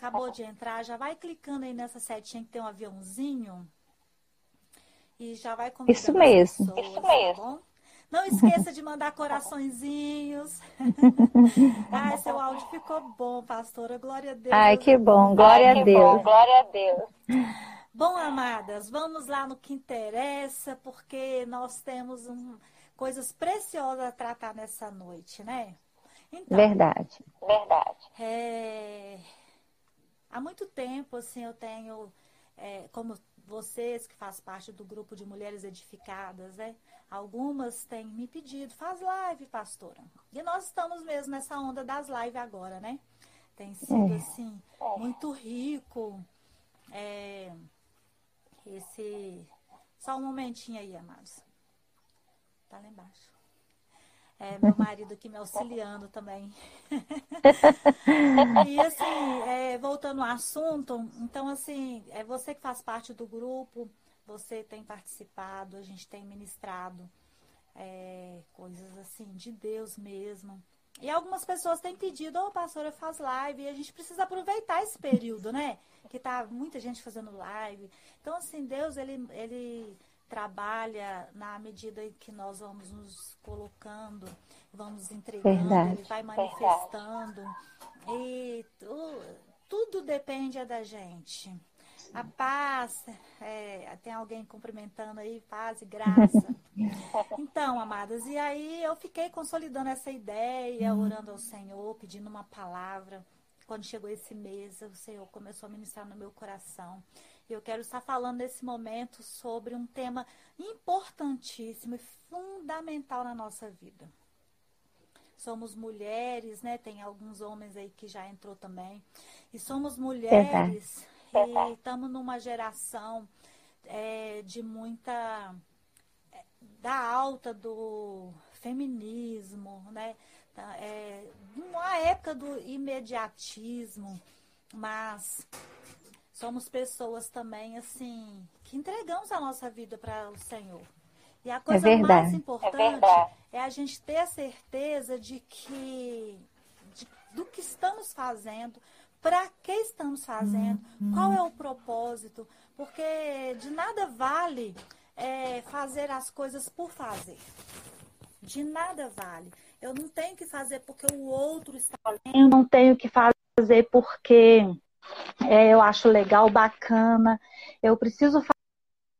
acabou de entrar, já vai clicando aí nessa setinha que tem um aviãozinho. E já vai convidando Isso mesmo. Pessoas, Isso mesmo. Tá não esqueça de mandar coraçõezinhos. Ai, seu áudio ficou bom, pastora. Glória a Deus. Ai, que bom. Glória Ai, a Deus. Bom. Glória a Deus. Bom, amadas, vamos lá no que interessa, porque nós temos um, coisas preciosas a tratar nessa noite, né? Então, Verdade. Verdade. É... Há muito tempo, assim, eu tenho, é, como vocês que fazem parte do grupo de mulheres edificadas, né? Algumas têm me pedido, faz live, pastora. E nós estamos mesmo nessa onda das lives agora, né? Tem sido, é. assim, muito rico. É, esse. Só um momentinho aí, amados. Tá lá embaixo. É, meu marido aqui me auxiliando também. e assim, é, voltando ao assunto, então assim, é você que faz parte do grupo, você tem participado, a gente tem ministrado é, coisas assim de Deus mesmo. E algumas pessoas têm pedido, ô oh, pastora, faz live, e a gente precisa aproveitar esse período, né? Que tá muita gente fazendo live. Então, assim, Deus, ele, ele trabalha na medida em que nós vamos nos colocando, vamos entregando, Verdade. ele vai manifestando. Verdade. E tu, tudo depende da gente. A paz, é, tem alguém cumprimentando aí, paz e graça. Então, amadas, e aí eu fiquei consolidando essa ideia, uhum. orando ao Senhor, pedindo uma palavra. Quando chegou esse mês, o Senhor começou a ministrar no meu coração. Eu quero estar falando nesse momento sobre um tema importantíssimo e fundamental na nossa vida. Somos mulheres, né? Tem alguns homens aí que já entrou também. E somos mulheres e estamos numa geração é, de muita é, da alta do feminismo, né? Tá, é, uma época do imediatismo, mas somos pessoas também, assim, que entregamos a nossa vida para o Senhor. E a é coisa é mais importante é, é, a gente ter a certeza de que de, do que estamos fazendo, para que estamos fazendo, qual é o propósito, porque de nada vale é, fazer as coisas por fazer. De nada vale. Eu não tenho que fazer porque o outro está fazendo, não tenho que fazer porque é, eu acho legal, bacana. Eu preciso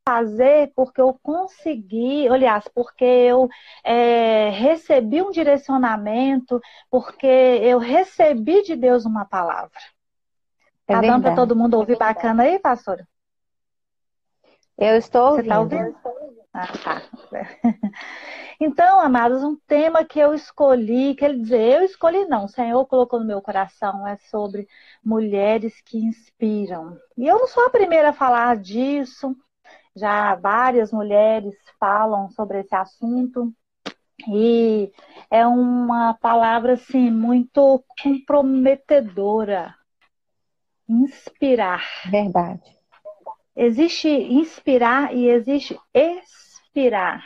fazer porque eu consegui, aliás, porque eu é, recebi um direcionamento, porque eu recebi de Deus uma palavra. É tá dando para todo mundo ouvir é bacana aí, pastora? Eu estou ouvindo. Você está ouvindo? Ah, tá. Então, amados, um tema que eu escolhi, quer dizer, eu escolhi não, o Senhor colocou no meu coração, é sobre mulheres que inspiram. E eu não sou a primeira a falar disso, já várias mulheres falam sobre esse assunto. E é uma palavra assim muito comprometedora. Inspirar. Verdade. Existe inspirar e existe expirar.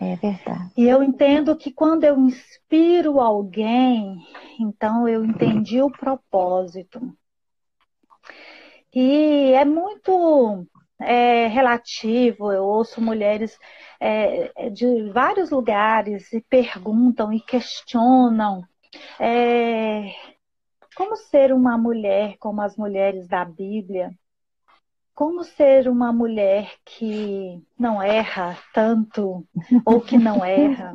É verdade. E eu entendo que quando eu inspiro alguém, então eu entendi o propósito. E é muito é, relativo, eu ouço mulheres é, de vários lugares e perguntam e questionam é, como ser uma mulher como as mulheres da Bíblia como ser uma mulher que não erra tanto ou que não erra.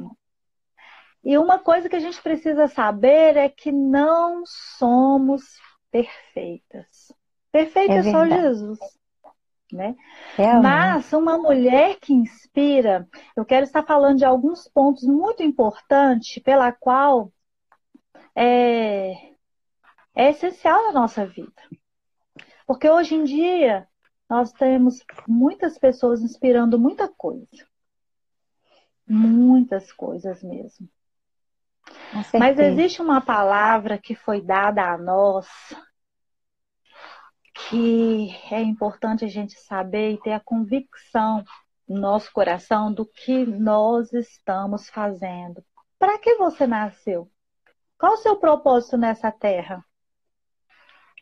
E uma coisa que a gente precisa saber é que não somos perfeitas. Perfeita é, é só Jesus. Né? Mas uma mulher que inspira, eu quero estar falando de alguns pontos muito importantes pela qual é, é essencial na nossa vida. Porque hoje em dia nós temos muitas pessoas inspirando muita coisa. Muitas coisas mesmo. Mas existe uma palavra que foi dada a nós que é importante a gente saber e ter a convicção no nosso coração do que nós estamos fazendo. Para que você nasceu? Qual o seu propósito nessa terra?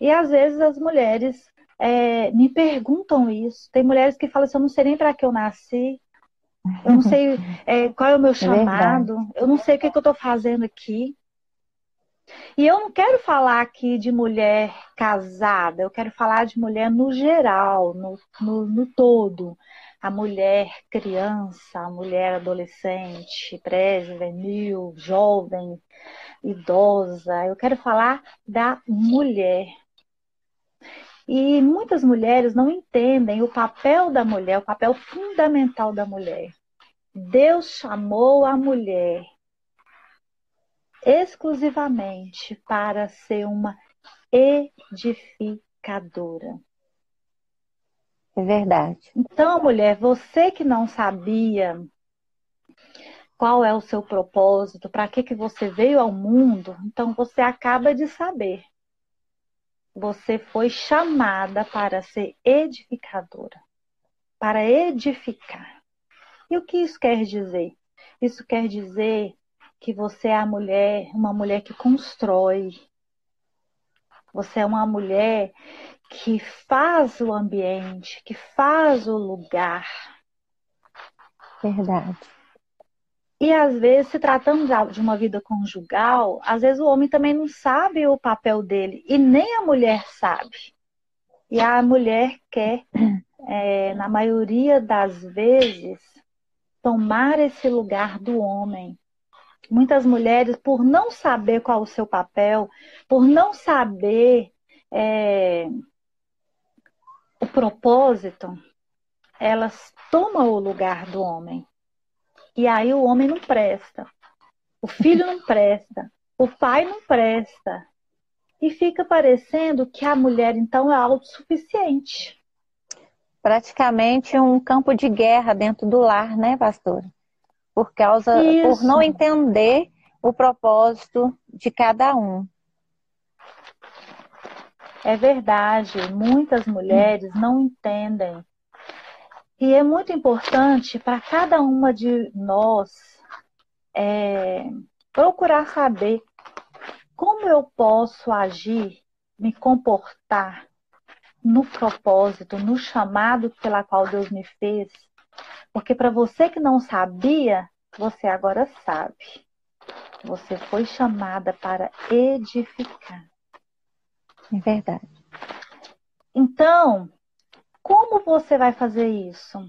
E às vezes as mulheres é, me perguntam isso. Tem mulheres que falam assim: eu não sei nem para que eu nasci, eu não sei é, qual é o meu chamado, Verdade. eu não sei o que, que eu estou fazendo aqui. E eu não quero falar aqui de mulher casada, eu quero falar de mulher no geral, no, no, no todo. A mulher criança, a mulher adolescente, pré-juvenil, jovem, idosa. Eu quero falar da mulher. E muitas mulheres não entendem o papel da mulher, o papel fundamental da mulher. Deus chamou a mulher exclusivamente para ser uma edificadora. É verdade. Então, mulher, você que não sabia qual é o seu propósito, para que, que você veio ao mundo, então você acaba de saber. Você foi chamada para ser edificadora, para edificar. E o que isso quer dizer? Isso quer dizer que você é a mulher, uma mulher que constrói. Você é uma mulher que faz o ambiente, que faz o lugar. Verdade. E às vezes, se tratando de uma vida conjugal, às vezes o homem também não sabe o papel dele e nem a mulher sabe. E a mulher quer, é, na maioria das vezes, tomar esse lugar do homem. Muitas mulheres, por não saber qual o seu papel, por não saber é, o propósito, elas tomam o lugar do homem. E aí o homem não presta, o filho não presta, o pai não presta. E fica parecendo que a mulher então é autossuficiente. Praticamente um campo de guerra dentro do lar, né, pastora? Por causa, Isso. por não entender o propósito de cada um. É verdade, muitas mulheres não entendem e é muito importante para cada uma de nós é, procurar saber como eu posso agir, me comportar no propósito, no chamado pela qual Deus me fez. Porque para você que não sabia, você agora sabe. Você foi chamada para edificar. É verdade. Então, como você vai fazer isso?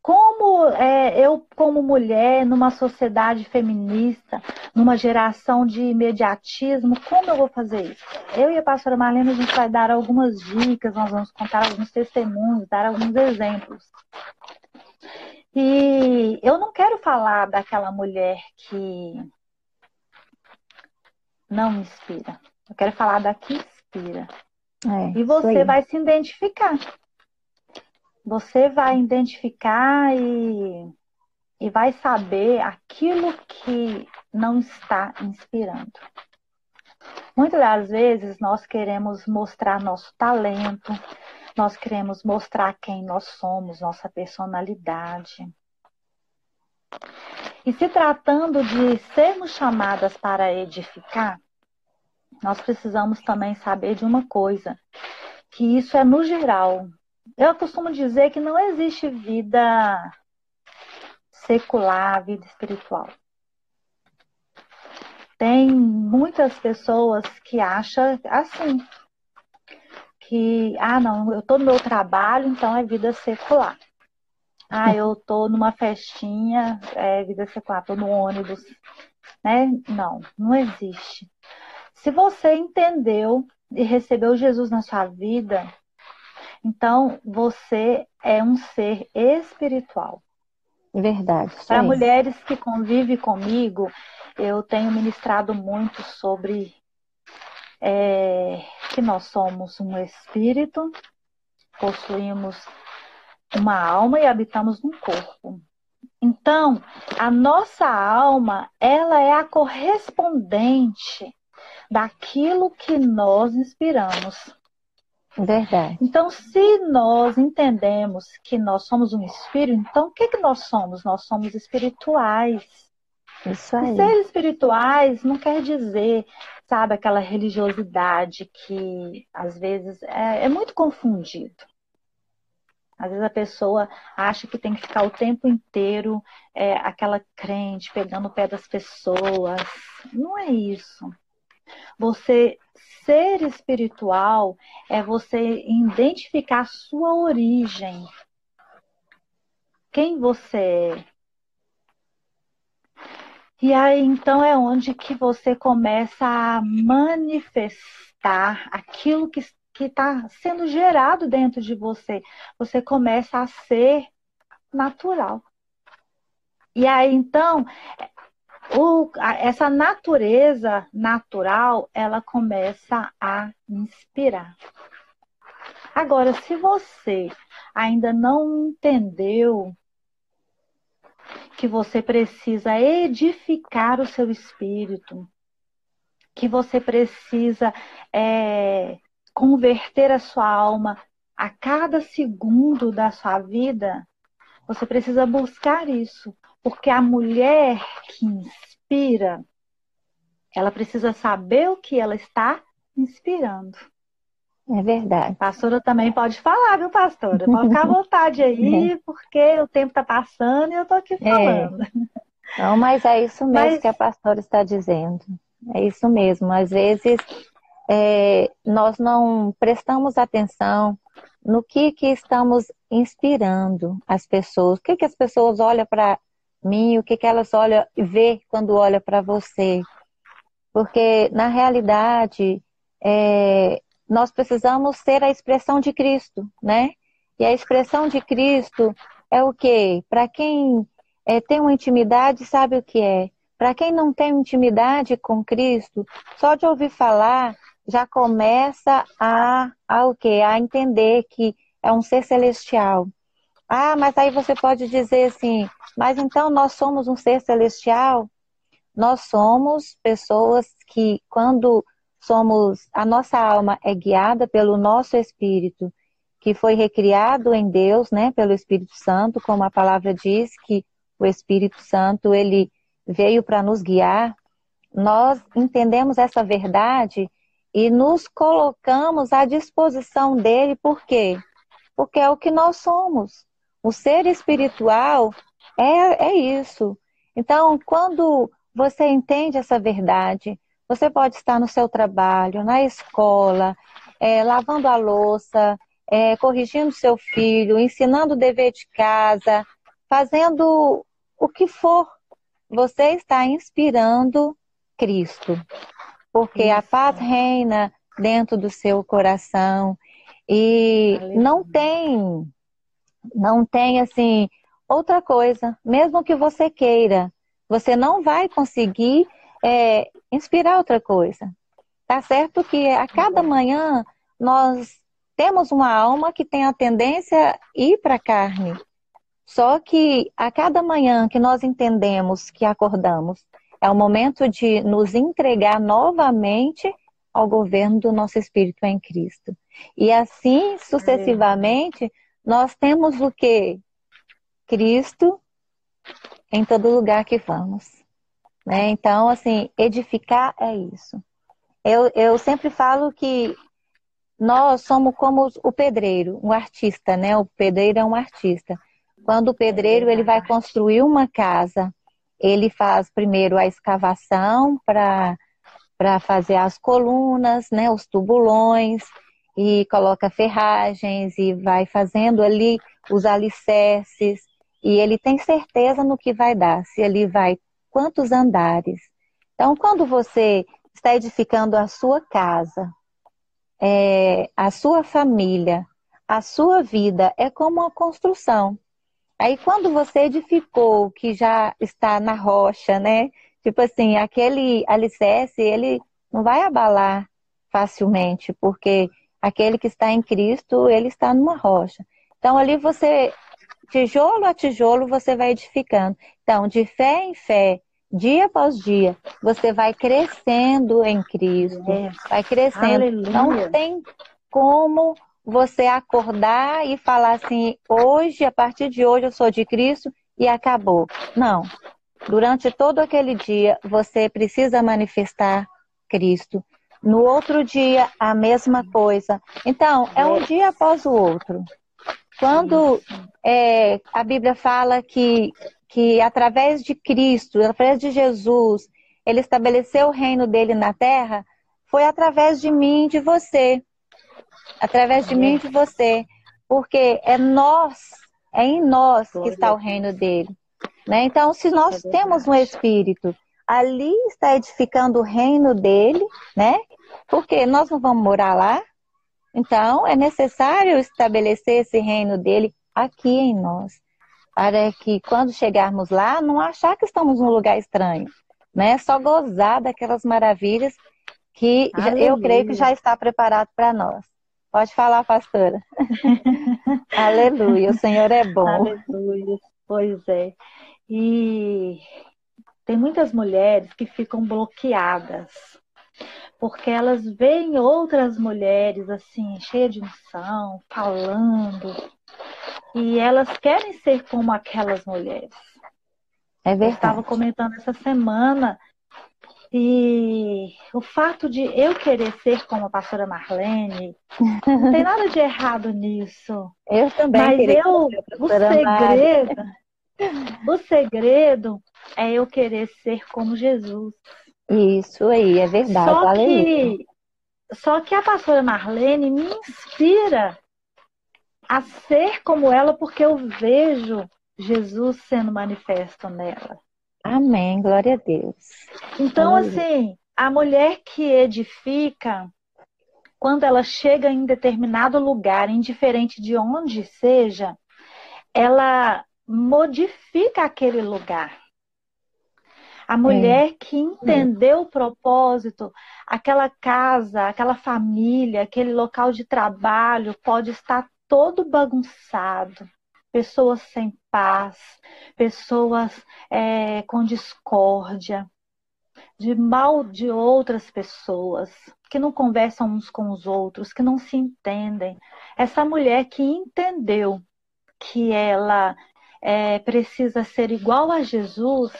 Como é, eu, como mulher, numa sociedade feminista, numa geração de imediatismo, como eu vou fazer isso? Eu e a pastora Marlene, a gente vai dar algumas dicas, nós vamos contar alguns testemunhos, dar alguns exemplos. E eu não quero falar daquela mulher que não inspira. Eu quero falar da que inspira. É, e você vai se identificar. Você vai identificar e, e vai saber aquilo que não está inspirando. Muitas das vezes nós queremos mostrar nosso talento, nós queremos mostrar quem nós somos, nossa personalidade. E se tratando de sermos chamadas para edificar, nós precisamos também saber de uma coisa, que isso é no geral. Eu costumo dizer que não existe vida secular, vida espiritual. Tem muitas pessoas que acham assim, que, ah, não, eu estou no meu trabalho, então é vida secular. Ah, eu estou numa festinha, é vida secular, estou no ônibus. Né? Não, não existe. Se você entendeu e recebeu Jesus na sua vida, então você é um ser espiritual. Verdade. Para mulheres que convivem comigo, eu tenho ministrado muito sobre é, que nós somos um espírito, possuímos uma alma e habitamos num corpo. Então, a nossa alma, ela é a correspondente daquilo que nós inspiramos. Verdade. Então, se nós entendemos que nós somos um espírito, então o que, que nós somos? Nós somos espirituais. Isso aí. ser espirituais não quer dizer sabe, aquela religiosidade que às vezes é, é muito confundido. Às vezes a pessoa acha que tem que ficar o tempo inteiro é, aquela crente pegando o pé das pessoas. Não é isso. Você ser espiritual é você identificar sua origem. Quem você é. E aí então é onde que você começa a manifestar aquilo que está sendo gerado dentro de você. Você começa a ser natural. E aí então o, essa natureza natural ela começa a inspirar. Agora, se você ainda não entendeu que você precisa edificar o seu espírito, que você precisa é, converter a sua alma a cada segundo da sua vida, você precisa buscar isso. Porque a mulher que inspira, ela precisa saber o que ela está inspirando. É verdade. A pastora também pode falar, viu, pastora? Pode ficar à vontade aí, é. porque o tempo está passando e eu estou aqui é. falando. É. Não, mas é isso mesmo mas... que a pastora está dizendo. É isso mesmo. Às vezes é, nós não prestamos atenção no que, que estamos inspirando as pessoas. O que, que as pessoas olham para mim, o que, que elas olham e vê quando olham para você. Porque, na realidade, é, nós precisamos ser a expressão de Cristo, né? E a expressão de Cristo é o quê? Para quem é, tem uma intimidade, sabe o que é. Para quem não tem intimidade com Cristo, só de ouvir falar, já começa a, a o quê? A entender que é um ser celestial. Ah, mas aí você pode dizer assim, mas então nós somos um ser celestial? Nós somos pessoas que, quando somos, a nossa alma é guiada pelo nosso espírito, que foi recriado em Deus, né, pelo Espírito Santo, como a palavra diz que o Espírito Santo ele veio para nos guiar. Nós entendemos essa verdade e nos colocamos à disposição dele, por quê? Porque é o que nós somos. O ser espiritual é, é isso. Então, quando você entende essa verdade, você pode estar no seu trabalho, na escola, é, lavando a louça, é, corrigindo seu filho, ensinando o dever de casa, fazendo o que for. Você está inspirando Cristo. Porque Isso. a paz reina dentro do seu coração. E não tem, não tem assim, outra coisa. Mesmo que você queira, você não vai conseguir é, inspirar outra coisa. Tá certo que a cada manhã nós temos uma alma que tem a tendência a ir para a carne. Só que a cada manhã que nós entendemos que acordamos, é o momento de nos entregar novamente ao governo do nosso espírito em Cristo. E assim sucessivamente, nós temos o que? Cristo em todo lugar que vamos. Né? Então, assim, edificar é isso. Eu, eu sempre falo que nós somos como o pedreiro, um artista, né? O pedreiro é um artista. Quando o pedreiro ele vai construir uma casa, ele faz primeiro a escavação para fazer as colunas, né, os tubulões e coloca ferragens e vai fazendo ali os alicerces e ele tem certeza no que vai dar, se ele vai quantos andares. Então, quando você está edificando a sua casa, é, a sua família, a sua vida, é como uma construção. Aí, quando você edificou, que já está na rocha, né? Tipo assim, aquele alicerce, ele não vai abalar facilmente, porque aquele que está em Cristo, ele está numa rocha. Então, ali você tijolo a tijolo você vai edificando. Então, de fé em fé, dia após dia, você vai crescendo em Cristo, é. vai crescendo. Aleluia. Não tem como você acordar e falar assim, hoje, a partir de hoje eu sou de Cristo e acabou. Não. Durante todo aquele dia, você precisa manifestar Cristo. No outro dia, a mesma coisa. Então, é um dia após o outro. Quando é, a Bíblia fala que, que através de Cristo, através de Jesus, ele estabeleceu o reino dele na terra, foi através de mim e de você. Através de mim e de você. Porque é nós, é em nós que está o reino dele. Né? Então, se nós é temos um espírito, ali está edificando o reino dele, né? Porque nós não vamos morar lá. Então, é necessário estabelecer esse reino dele aqui em nós, para que quando chegarmos lá, não achar que estamos num lugar estranho, né? Só gozar daquelas maravilhas que Aleluia. eu creio que já está preparado para nós. Pode falar, pastora. Aleluia, o Senhor é bom. Aleluia, pois é. E tem muitas mulheres que ficam bloqueadas, porque elas veem outras mulheres assim, cheias de unção, falando, e elas querem ser como aquelas mulheres. É verdade. Eu estava comentando essa semana e o fato de eu querer ser como a pastora Marlene, não tem nada de errado nisso. Eu também. Mas eu, o segredo, o segredo é eu querer ser como Jesus. Isso aí, é verdade. Só que, só que a pastora Marlene me inspira a ser como ela porque eu vejo Jesus sendo manifesto nela. Amém, glória a Deus. Então, assim, a mulher que edifica, quando ela chega em determinado lugar, indiferente de onde seja, ela modifica aquele lugar. A mulher é. que entendeu o propósito, aquela casa, aquela família, aquele local de trabalho pode estar todo bagunçado, pessoas sem paz, pessoas é, com discórdia, de mal de outras pessoas, que não conversam uns com os outros, que não se entendem. Essa mulher que entendeu que ela é, precisa ser igual a Jesus,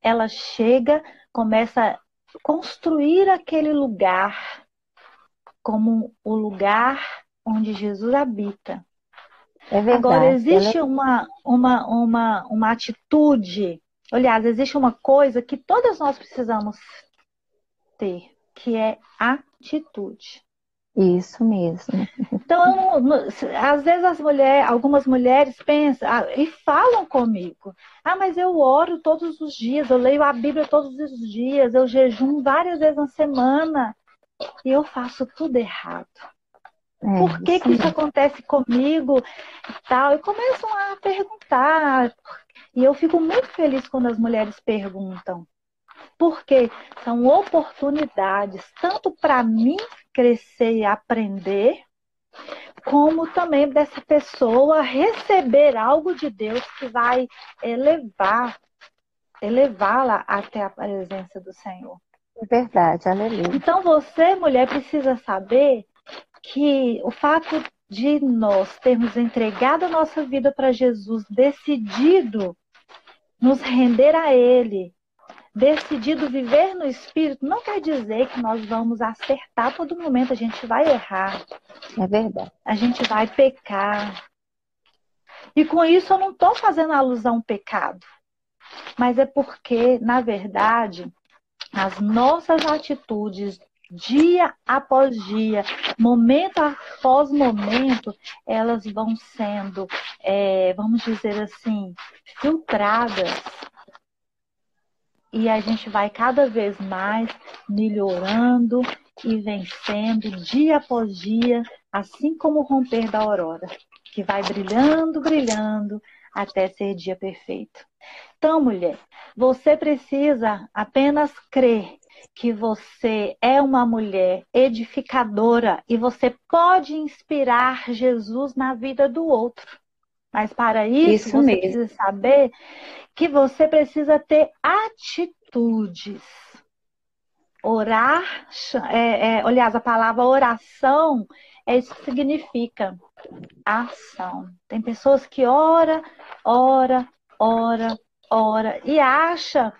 ela chega, começa a construir aquele lugar como o lugar onde Jesus habita. É verdade. Agora, existe ela... uma, uma, uma, uma atitude, aliás, existe uma coisa que todas nós precisamos ter, que é atitude. Isso mesmo. Então, às vezes as mulheres, algumas mulheres pensam ah, e falam comigo: ah, mas eu oro todos os dias, eu leio a Bíblia todos os dias, eu jejum várias vezes na semana e eu faço tudo errado. É, Por que, que isso acontece comigo e tal? E começam a perguntar. E eu fico muito feliz quando as mulheres perguntam. Porque são oportunidades, tanto para mim crescer e aprender, como também dessa pessoa receber algo de Deus que vai elevar, elevá-la até a presença do Senhor. É verdade, aleluia. Então você, mulher, precisa saber que o fato de nós termos entregado a nossa vida para Jesus, decidido nos render a Ele, decidido viver no Espírito, não quer dizer que nós vamos acertar todo momento. A gente vai errar. É verdade. A gente vai pecar. E com isso eu não estou fazendo alusão ao pecado. Mas é porque, na verdade, as nossas atitudes, dia após dia, momento após momento, elas vão sendo, é, vamos dizer assim, filtradas e a gente vai cada vez mais melhorando e vencendo dia após dia, assim como o romper da aurora, que vai brilhando, brilhando até ser dia perfeito. Então, mulher, você precisa apenas crer que você é uma mulher edificadora e você pode inspirar Jesus na vida do outro. Mas para isso, isso você mesmo. precisa saber que você precisa ter atitudes. Orar, é, é, aliás, a palavra oração é isso que significa ação. Tem pessoas que ora, ora, ora, ora e acha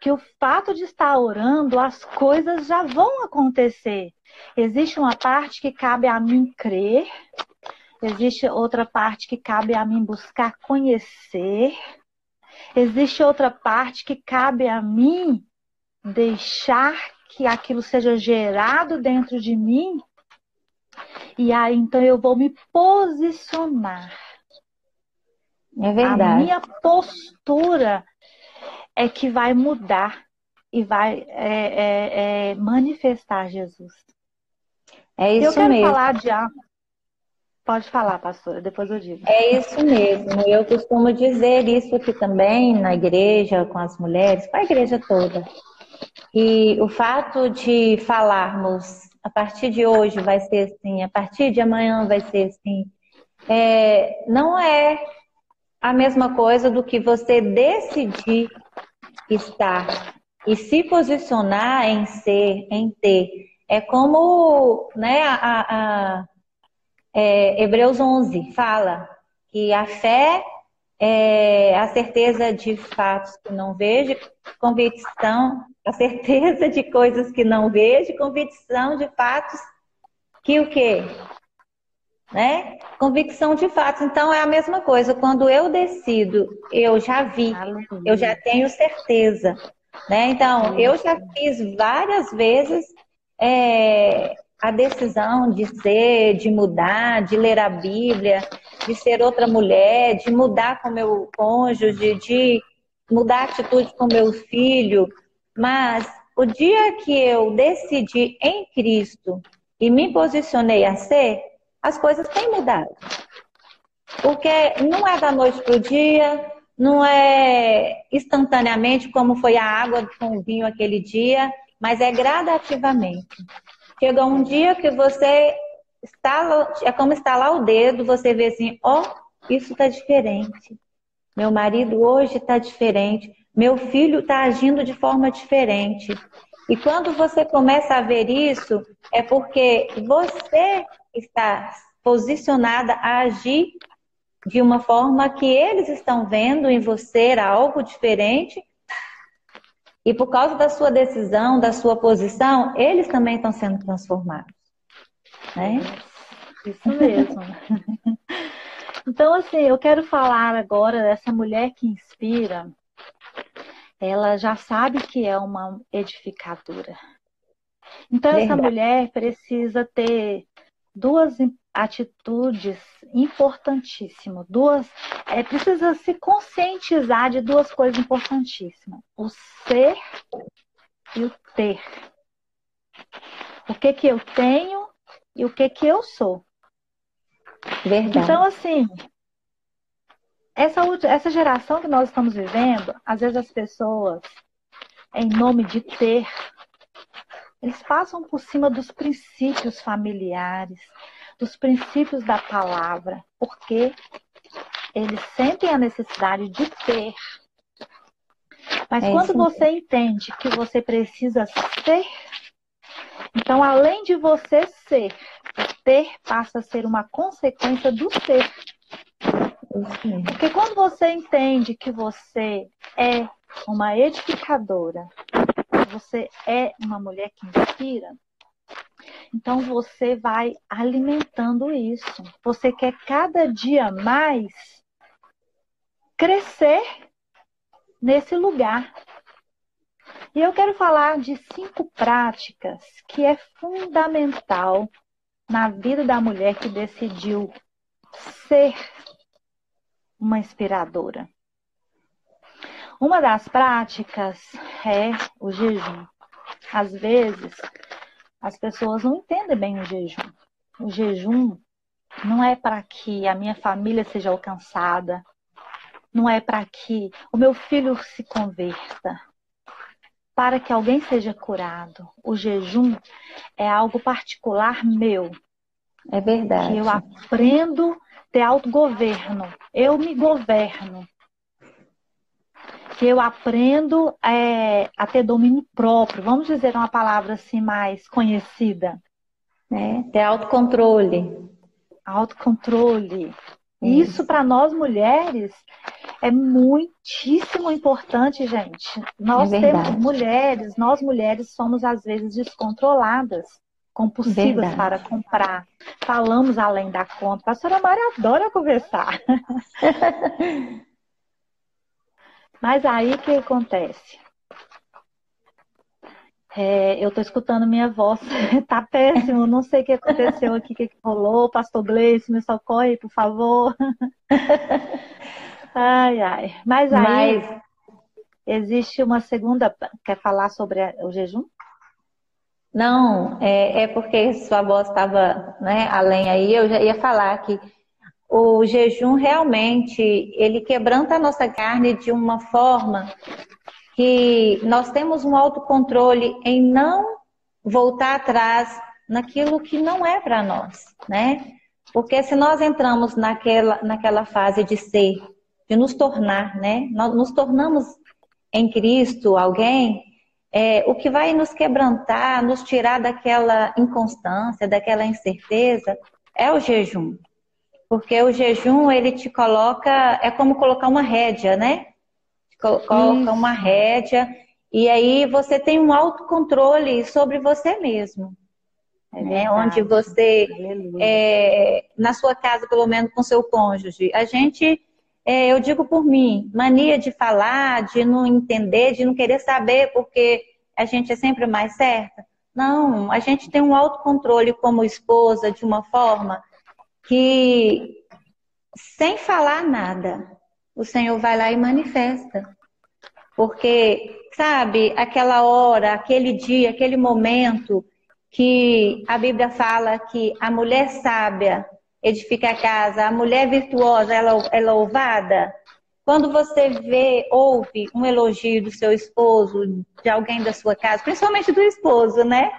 que o fato de estar orando, as coisas já vão acontecer. Existe uma parte que cabe a mim crer, existe outra parte que cabe a mim buscar conhecer, existe outra parte que cabe a mim deixar que aquilo seja gerado dentro de mim. E aí então eu vou me posicionar. É verdade. A minha postura é que vai mudar e vai é, é, é manifestar Jesus. É isso eu quero mesmo. falar de Pode falar, pastora, depois eu digo. É isso mesmo. Eu costumo dizer isso aqui também na igreja, com as mulheres, com a igreja toda. E o fato de falarmos a partir de hoje vai ser assim, a partir de amanhã vai ser assim, é, não é a mesma coisa do que você decidir estar e se posicionar em ser, em ter. É como né, a, a é, Hebreus 11 fala que a fé é a certeza de fatos que não vejo, convicção, a certeza de coisas que não vejo, convicção de fatos que o quê? Né? Convicção de fatos. Então é a mesma coisa. Quando eu decido, eu já vi, eu já tenho certeza. Né? Então, eu já fiz várias vezes é, a decisão de ser, de mudar, de ler a Bíblia, de ser outra mulher, de mudar com meu cônjuge, de mudar a atitude com meu filho. Mas o dia que eu decidi em Cristo e me posicionei a ser, as coisas têm mudado. Porque não é da noite para o dia, não é instantaneamente como foi a água com o vinho aquele dia, mas é gradativamente. Chega um dia que você está, é como estalar o dedo, você vê assim, ó, oh, isso está diferente. Meu marido hoje está diferente. Meu filho está agindo de forma diferente. E quando você começa a ver isso, é porque você está posicionada a agir de uma forma que eles estão vendo em você algo diferente e por causa da sua decisão, da sua posição, eles também estão sendo transformados. Né? Isso mesmo. então, assim, eu quero falar agora dessa mulher que inspira. Ela já sabe que é uma edificadora. Então, Verdade. essa mulher precisa ter duas atitudes importantíssimas. Duas, é, precisa se conscientizar de duas coisas importantíssimas: o ser e o ter. O que que eu tenho e o que que eu sou. Verdade. Então, assim, essa, essa geração que nós estamos vivendo, às vezes as pessoas, em nome de ter, eles passam por cima dos princípios familiares, dos princípios da palavra, porque eles sentem a necessidade de ter. Mas é quando você entende que você precisa ser, então além de você ser, o ter passa a ser uma consequência do ser. Porque quando você entende que você é uma edificadora, você é uma mulher que inspira, então você vai alimentando isso. Você quer cada dia mais crescer nesse lugar. E eu quero falar de cinco práticas que é fundamental na vida da mulher que decidiu ser uma inspiradora. Uma das práticas é o jejum. Às vezes, as pessoas não entendem bem o jejum. O jejum não é para que a minha família seja alcançada, não é para que o meu filho se converta, para que alguém seja curado. O jejum é algo particular meu. É verdade. Que eu aprendo ter autogoverno. Eu me governo que eu aprendo é, a ter domínio próprio, vamos dizer uma palavra assim mais conhecida. Né? Ter autocontrole. Autocontrole. Isso para nós mulheres é muitíssimo importante, gente. Nós é temos mulheres, nós mulheres somos às vezes descontroladas, compulsivas verdade. para comprar. Falamos além da conta. A pastora Mari adora conversar. Mas aí o que acontece? É, eu estou escutando minha voz, tá péssimo, não sei o que aconteceu aqui, o que, que rolou. Pastor Gleice, me socorre, por favor. ai, ai. Mas aí, Mas... existe uma segunda. Quer falar sobre o jejum? Não, é, é porque sua voz estava né, além aí, eu já ia falar que o jejum realmente, ele quebranta a nossa carne de uma forma que nós temos um autocontrole em não voltar atrás naquilo que não é para nós, né? Porque se nós entramos naquela, naquela fase de ser, de nos tornar, né? Nós nos tornamos em Cristo alguém, é, o que vai nos quebrantar, nos tirar daquela inconstância, daquela incerteza, é o jejum. Porque o jejum, ele te coloca, é como colocar uma rédea, né? coloca Isso. uma rédea e aí você tem um autocontrole sobre você mesmo. É né? Onde você, é, na sua casa, pelo menos com seu cônjuge, a gente, é, eu digo por mim, mania de falar, de não entender, de não querer saber porque a gente é sempre mais certa. Não, a gente tem um autocontrole como esposa de uma forma que, sem falar nada, o Senhor vai lá e manifesta. Porque, sabe, aquela hora, aquele dia, aquele momento que a Bíblia fala que a mulher sábia edifica a casa, a mulher virtuosa ela é louvada. Quando você vê, ouve um elogio do seu esposo, de alguém da sua casa, principalmente do esposo, né?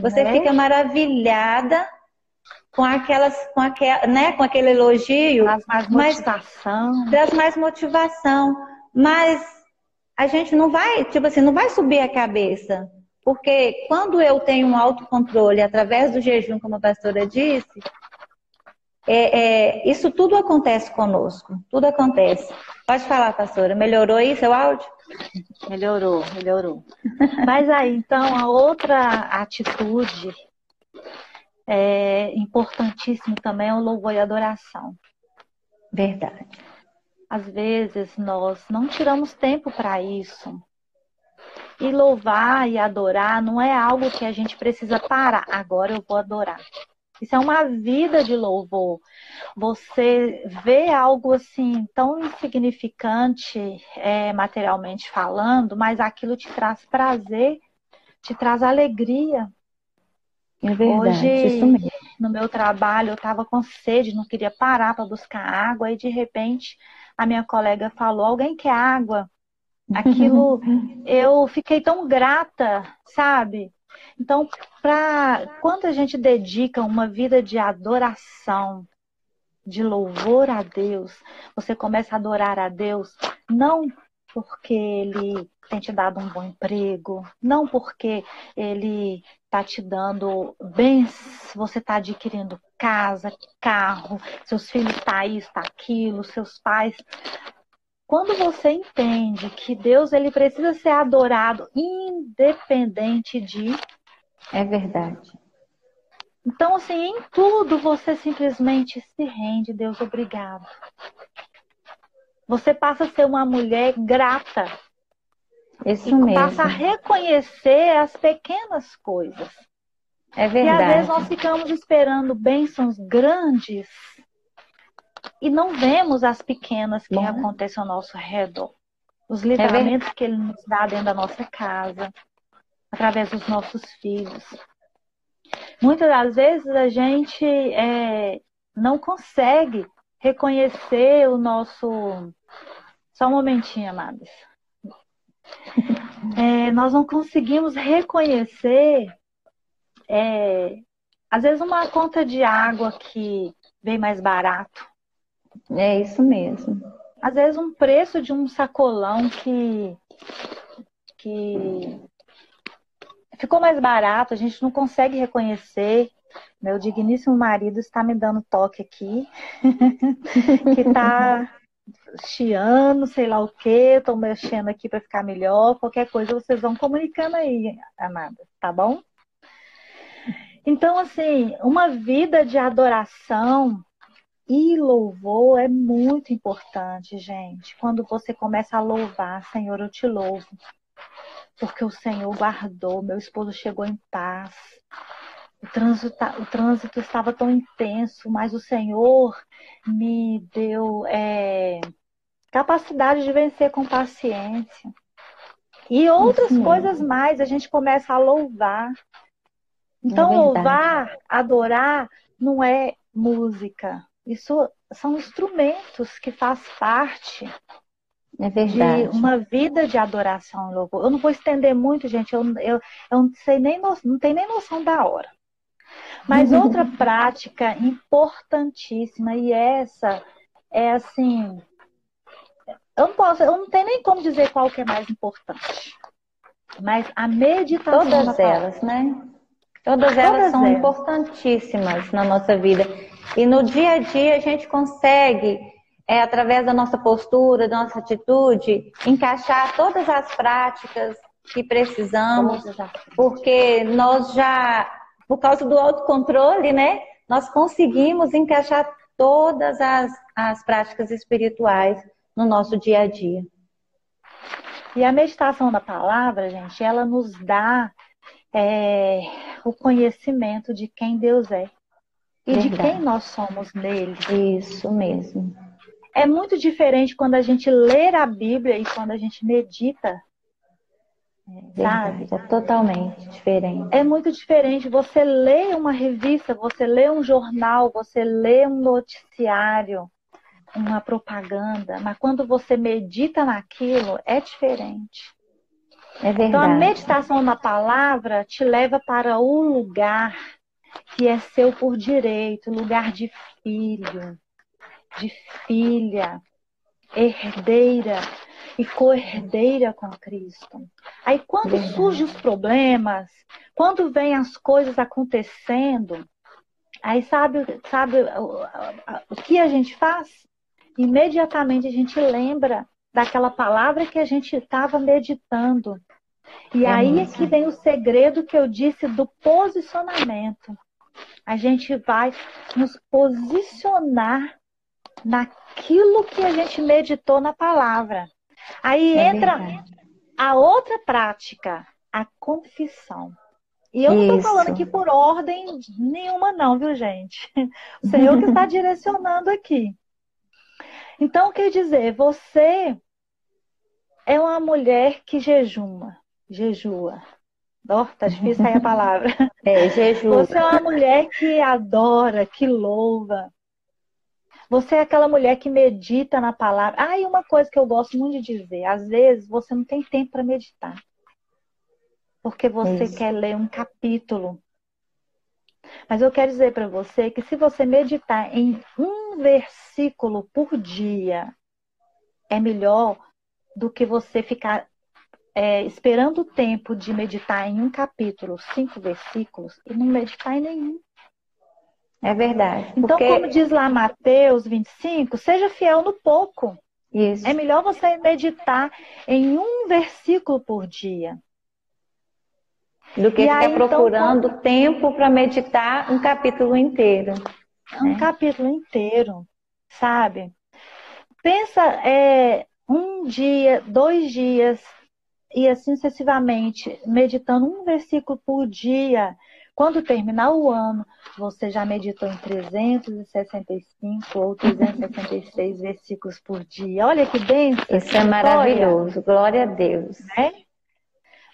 Você é. fica maravilhada com aquelas, com aquele, né, com aquele elogio. Traz mais motivação. Mas, traz mais motivação. Mas a gente não vai, tipo assim, não vai subir a cabeça. Porque quando eu tenho um autocontrole através do jejum, como a pastora disse, é, é, isso tudo acontece conosco. Tudo acontece. Pode falar, pastora. Melhorou aí seu áudio? Melhorou, melhorou. Mas aí, então, a outra atitude é, importantíssimo também é o louvor e adoração. Verdade. Às vezes nós não tiramos tempo para isso. E louvar e adorar não é algo que a gente precisa parar. Agora eu vou adorar. Isso é uma vida de louvor. Você vê algo assim tão insignificante é, materialmente falando, mas aquilo te traz prazer, te traz alegria. É verdade, Hoje, no meu trabalho, eu estava com sede, não queria parar para buscar água, e de repente a minha colega falou: Alguém quer água? Aquilo, eu fiquei tão grata, sabe? Então, pra, quando a gente dedica uma vida de adoração, de louvor a Deus, você começa a adorar a Deus, não porque ele tem te dado um bom emprego, não porque ele está te dando bens, você está adquirindo casa, carro, seus filhos tá isso, está aquilo, seus pais. Quando você entende que Deus ele precisa ser adorado independente de. É verdade. Então, assim, em tudo você simplesmente se rende, Deus, obrigado. Você passa a ser uma mulher grata. Isso e mesmo. Passa a reconhecer as pequenas coisas. É verdade. E às vezes nós ficamos esperando bênçãos grandes e não vemos as pequenas que Bom. acontecem ao nosso redor. Os é livramentos é que Ele nos dá dentro da nossa casa, através dos nossos filhos. Muitas das vezes a gente é, não consegue reconhecer o nosso. Só um momentinho, amados. É, nós não conseguimos reconhecer, é, às vezes, uma conta de água que vem mais barato. É isso mesmo. Às vezes, um preço de um sacolão que, que ficou mais barato, a gente não consegue reconhecer. Meu digníssimo marido está me dando toque aqui, que está chiando, sei lá o quê, estou mexendo aqui para ficar melhor. Qualquer coisa vocês vão comunicando aí, amada, tá bom? Então, assim, uma vida de adoração e louvor é muito importante, gente. Quando você começa a louvar, Senhor, eu te louvo. Porque o Senhor guardou, meu esposo chegou em paz. O trânsito, tá, o trânsito estava tão intenso, mas o Senhor me deu é, capacidade de vencer com paciência. E outras coisas mais, a gente começa a louvar. Então, é louvar, adorar, não é música. Isso são instrumentos que faz parte é de uma vida de adoração e louvor. Eu não vou estender muito, gente. Eu, eu, eu não sei nem não tenho nem noção da hora. Mas outra prática importantíssima e essa é assim, eu não posso, eu não tenho nem como dizer qual que é mais importante. Mas a meditação. Todas elas, né? Todas elas Todas são elas. importantíssimas na nossa vida. E no dia a dia a gente consegue, é, através da nossa postura, da nossa atitude, encaixar todas as práticas que precisamos, porque nós já, por causa do autocontrole, né, nós conseguimos encaixar todas as, as práticas espirituais no nosso dia a dia. E a meditação da palavra, gente, ela nos dá é, o conhecimento de quem Deus é e Verdade. de quem nós somos nele. Isso mesmo. É muito diferente quando a gente lê a Bíblia e quando a gente medita. Verdade, sabe? É totalmente diferente. É muito diferente. Você lê uma revista, você lê um jornal, você lê um noticiário, uma propaganda, mas quando você medita naquilo, é diferente. É verdade. Então a meditação na palavra te leva para o lugar que é seu por direito, lugar de filho, de filha, herdeira e co-herdeira com Cristo. Aí quando surgem os problemas, quando vem as coisas acontecendo, aí sabe, sabe o, o que a gente faz? Imediatamente a gente lembra daquela palavra que a gente estava meditando. E é aí é que vem o segredo que eu disse do posicionamento. A gente vai nos posicionar naquilo que a gente meditou na palavra. Aí é entra verdade. a outra prática, a confissão. E eu não estou falando aqui por ordem nenhuma, não, viu, gente? O Senhor que está direcionando aqui. Então, quer dizer, você é uma mulher que jejuma jejua. Ó, tá difícil sair a palavra. É, jejua. Você é uma mulher que adora, que louva. Você é aquela mulher que medita na palavra. Ah, e uma coisa que eu gosto muito de dizer: às vezes você não tem tempo para meditar. Porque você Isso. quer ler um capítulo. Mas eu quero dizer para você que se você meditar em um versículo por dia, é melhor do que você ficar é, esperando o tempo de meditar em um capítulo, cinco versículos, e não meditar em nenhum. É verdade. Então, porque... como diz lá Mateus 25, seja fiel no pouco. Isso. É melhor você meditar em um versículo por dia. Do que e ficar aí, então, procurando então, tempo para meditar um capítulo inteiro. Um né? capítulo inteiro, sabe? Pensa é, um dia, dois dias, e assim sucessivamente, meditando um versículo por dia. Quando terminar o ano, você já meditou em 365 ou 366 versículos por dia. Olha que bênção. Isso é maravilhoso. Glória a Deus. Né?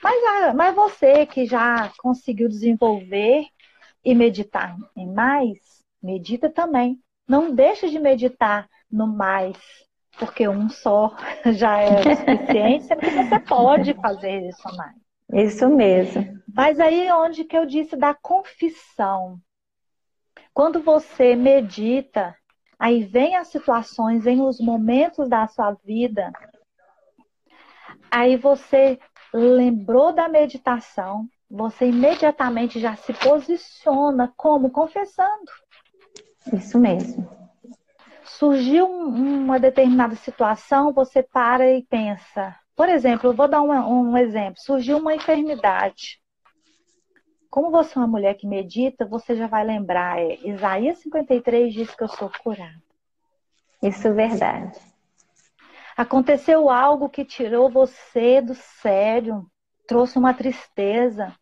Mas, ah, mas você que já conseguiu desenvolver e meditar em mais, medita também. Não deixa de meditar no mais porque um só já é o suficiente, sendo que você pode fazer isso mais. Isso mesmo. Mas aí onde que eu disse da confissão. Quando você medita, aí vem as situações, vem os momentos da sua vida, aí você lembrou da meditação, você imediatamente já se posiciona como confessando. Isso mesmo. Surgiu uma determinada situação, você para e pensa. Por exemplo, eu vou dar um, exemplo. Surgiu uma enfermidade. Como você é uma mulher que medita, você já vai lembrar. É, Isaías 53 diz que eu sou curada. Isso é verdade. Aconteceu algo que tirou você do sério, trouxe uma tristeza.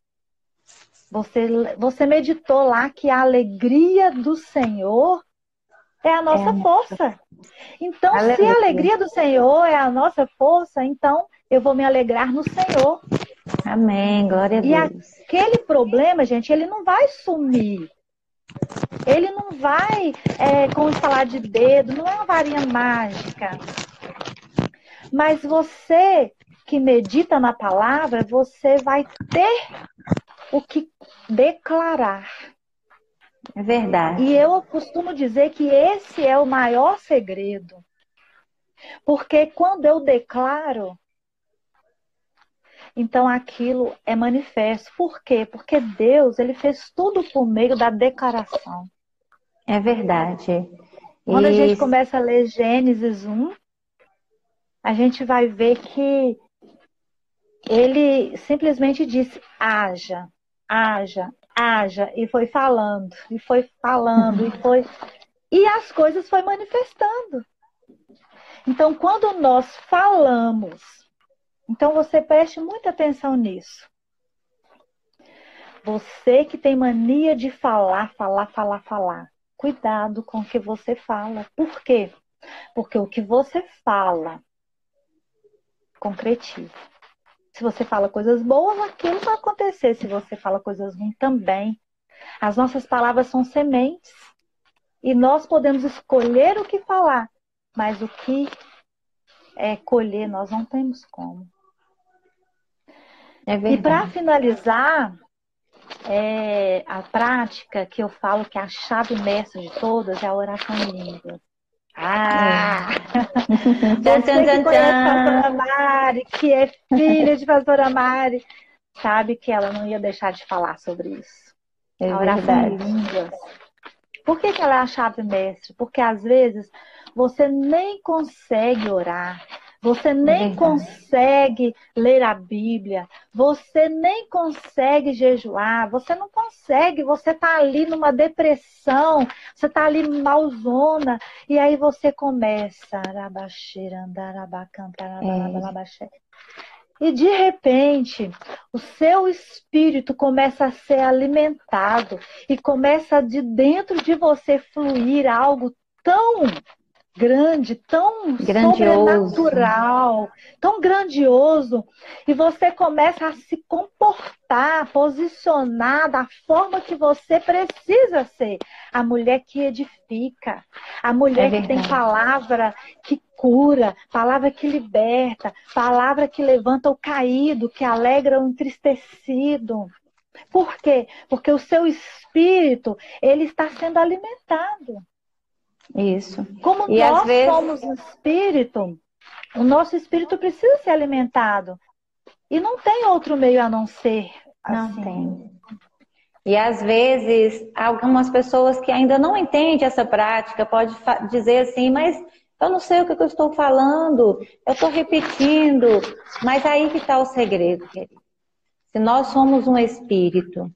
Você, você meditou lá que a alegria do Senhor é a nossa é força. Então, Aleluia. se a alegria do Senhor é a nossa força, então eu vou me alegrar no Senhor. Amém, glória a Deus. E aquele problema, gente, ele não vai sumir. Ele não vai, é, como falar de dedo, não é uma varinha mágica. Mas você que medita na palavra, você vai ter o que declarar. É verdade. E eu costumo dizer que esse é o maior segredo. Porque quando eu declaro, então aquilo é manifesto. Por quê? Porque Deus, ele fez tudo por meio da declaração. É verdade. Quando e... a gente começa a ler Gênesis 1, a gente vai ver que ele simplesmente disse: haja, haja, haja, e foi falando, e foi falando, e foi. E as coisas foi manifestando. Então, quando nós falamos, então você preste muita atenção nisso. Você que tem mania de falar, falar, falar, falar. Cuidado com o que você fala. Por quê? Porque o que você fala concretiza. Se você fala coisas boas, aquilo vai acontecer. Se você fala coisas ruins, também. As nossas palavras são sementes. E nós podemos escolher o que falar, mas o que é colher, nós não temos como. É e para finalizar, é, a prática que eu falo que é a chave mestra de todas é a oração em línguas. Ah! Você que conhece a pastora Mari, que é filha de pastora Mari, sabe que ela não ia deixar de falar sobre isso. É a oração em línguas. Por que, que ela é a chave mestre? Porque às vezes você nem consegue orar, você nem Verdade. consegue ler a Bíblia, você nem consegue jejuar, você não consegue, você está ali numa depressão, você está ali malzona, e aí você começa. É. E de repente, o seu espírito começa a ser alimentado e começa de dentro de você fluir algo tão grande, tão grandioso. sobrenatural, tão grandioso, e você começa a se comportar, posicionar da forma que você precisa ser. A mulher que edifica, a mulher é que tem palavra que cura, palavra que liberta, palavra que levanta o caído, que alegra o entristecido. Por quê? Porque o seu espírito, ele está sendo alimentado. Isso. Como e nós vezes... somos espírito, o nosso espírito precisa ser alimentado. E não tem outro meio a não ser. Não assim. tem. E às vezes, algumas pessoas que ainda não entendem essa prática pode dizer assim, mas eu não sei o que eu estou falando, eu estou repetindo. Mas aí que está o segredo, querido. Se nós somos um espírito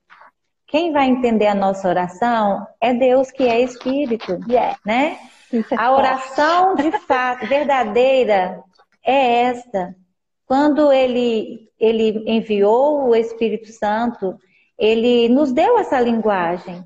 quem vai entender a nossa oração é Deus que é Espírito, yeah. né? É a oração de fato verdadeira é esta. Quando ele, ele enviou o Espírito Santo, ele nos deu essa linguagem.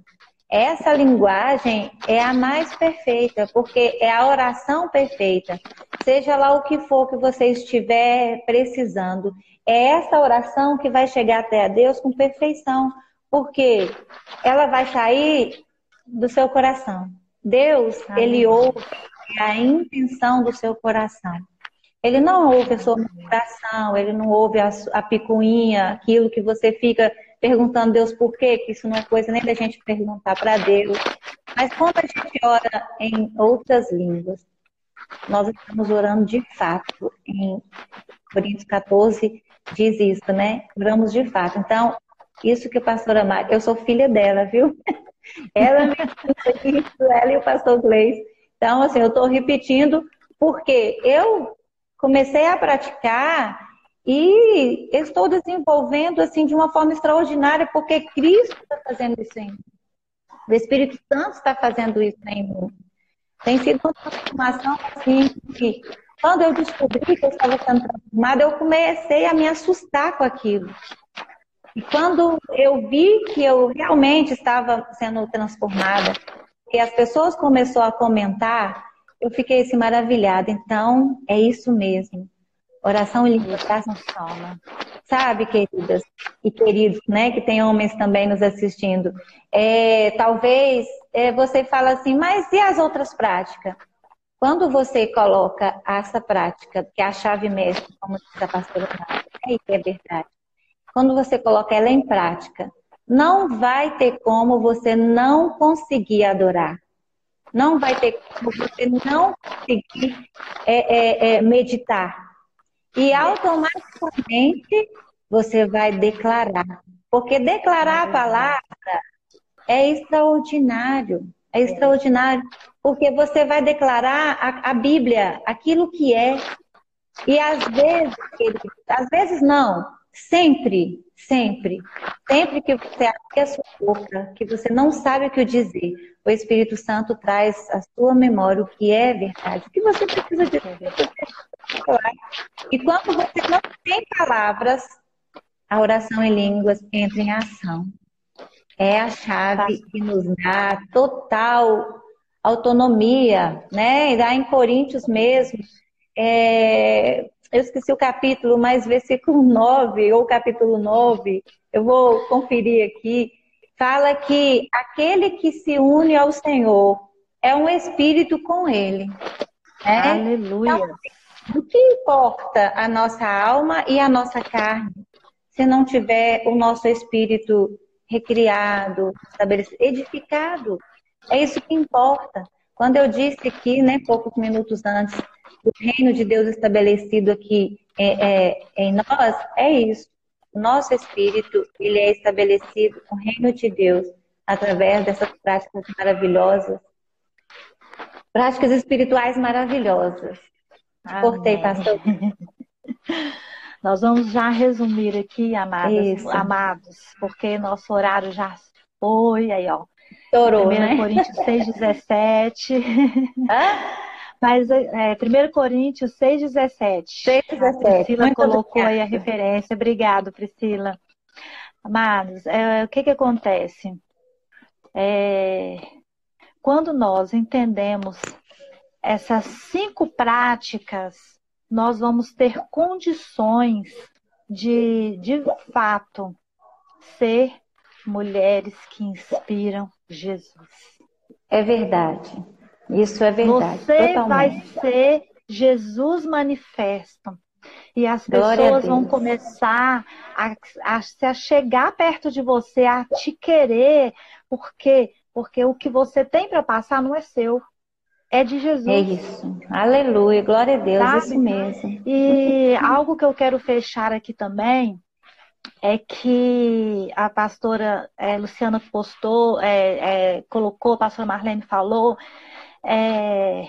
Essa linguagem é a mais perfeita, porque é a oração perfeita. Seja lá o que for que você estiver precisando, é essa oração que vai chegar até a Deus com perfeição, porque ela vai sair do seu coração. Deus, Amém. ele ouve a intenção do seu coração. Ele não ouve a sua coração, ele não ouve a, a picuinha, aquilo que você fica perguntando Deus por quê, que isso não é coisa nem da gente perguntar para Deus. Mas quando a gente ora em outras línguas, nós estamos orando de fato. Em Coríntios 14 diz isso, né? Oramos de fato. Então, Isso que a pastora Mari, eu sou filha dela, viu? Ela me isso, ela e o pastor Gleis. Então, assim, eu estou repetindo porque eu comecei a praticar e estou desenvolvendo assim de uma forma extraordinária, porque Cristo está fazendo isso em mim. O Espírito Santo está fazendo isso em mim. Tem sido uma transformação assim que quando eu descobri que eu estava sendo transformada, eu comecei a me assustar com aquilo. E quando eu vi que eu realmente estava sendo transformada, e as pessoas começaram a comentar, eu fiquei assim maravilhada. Então, é isso mesmo. Oração em língua funciona. Sabe, queridas e queridos, né, que tem homens também nos assistindo. É, talvez é, você fala assim, mas e as outras práticas? Quando você coloca essa prática, que é a chave mestre, como disse a pastora é, é verdade. Quando você coloca ela em prática, não vai ter como você não conseguir adorar. Não vai ter como você não conseguir é, é, é, meditar. E automaticamente você vai declarar. Porque declarar a palavra é extraordinário. É extraordinário. Porque você vai declarar a, a Bíblia, aquilo que é. E às vezes, às vezes não, sempre, sempre, sempre que você abre a sua boca, que você não sabe o que dizer, o Espírito Santo traz à sua memória o que é verdade, o que você precisa dizer. E quando você não tem palavras, a oração em línguas entra em ação. É a chave que nos dá total autonomia, né? E dá em Coríntios mesmo. É... Eu esqueci o capítulo, mas versículo 9, ou capítulo 9, eu vou conferir aqui. Fala que aquele que se une ao Senhor é um espírito com ele. Né? Aleluia. Então, o que importa a nossa alma e a nossa carne se não tiver o nosso espírito recriado, edificado? É isso que importa. Quando eu disse aqui, né, poucos minutos antes, o reino de Deus estabelecido aqui é, é, em nós, é isso. O nosso espírito, ele é estabelecido, o reino de Deus, através dessas práticas maravilhosas, práticas espirituais maravilhosas. Cortei, pastor. Nós vamos já resumir aqui, amados, amados, porque nosso horário já foi, aí ó. Estourou, 1 né? Coríntios 6, 17. Mas é, 1 Coríntios 6, 17. 6, 17. A Priscila Muito colocou obrigada. aí a referência. Obrigado, Priscila. Amados, é, o que que acontece? É, quando nós entendemos essas cinco práticas, nós vamos ter condições de, de fato, ser mulheres que inspiram Jesus. É verdade. Isso é verdade. Você totalmente. vai ser Jesus manifesto. E as pessoas vão começar a, a se chegar perto de você, a te querer. Por quê? Porque o que você tem para passar não é seu é de Jesus. É isso. Aleluia, glória a Deus, Sabe? isso mesmo. E algo que eu quero fechar aqui também é que a pastora é, Luciana postou, é, é, colocou, a pastora Marlene falou, é,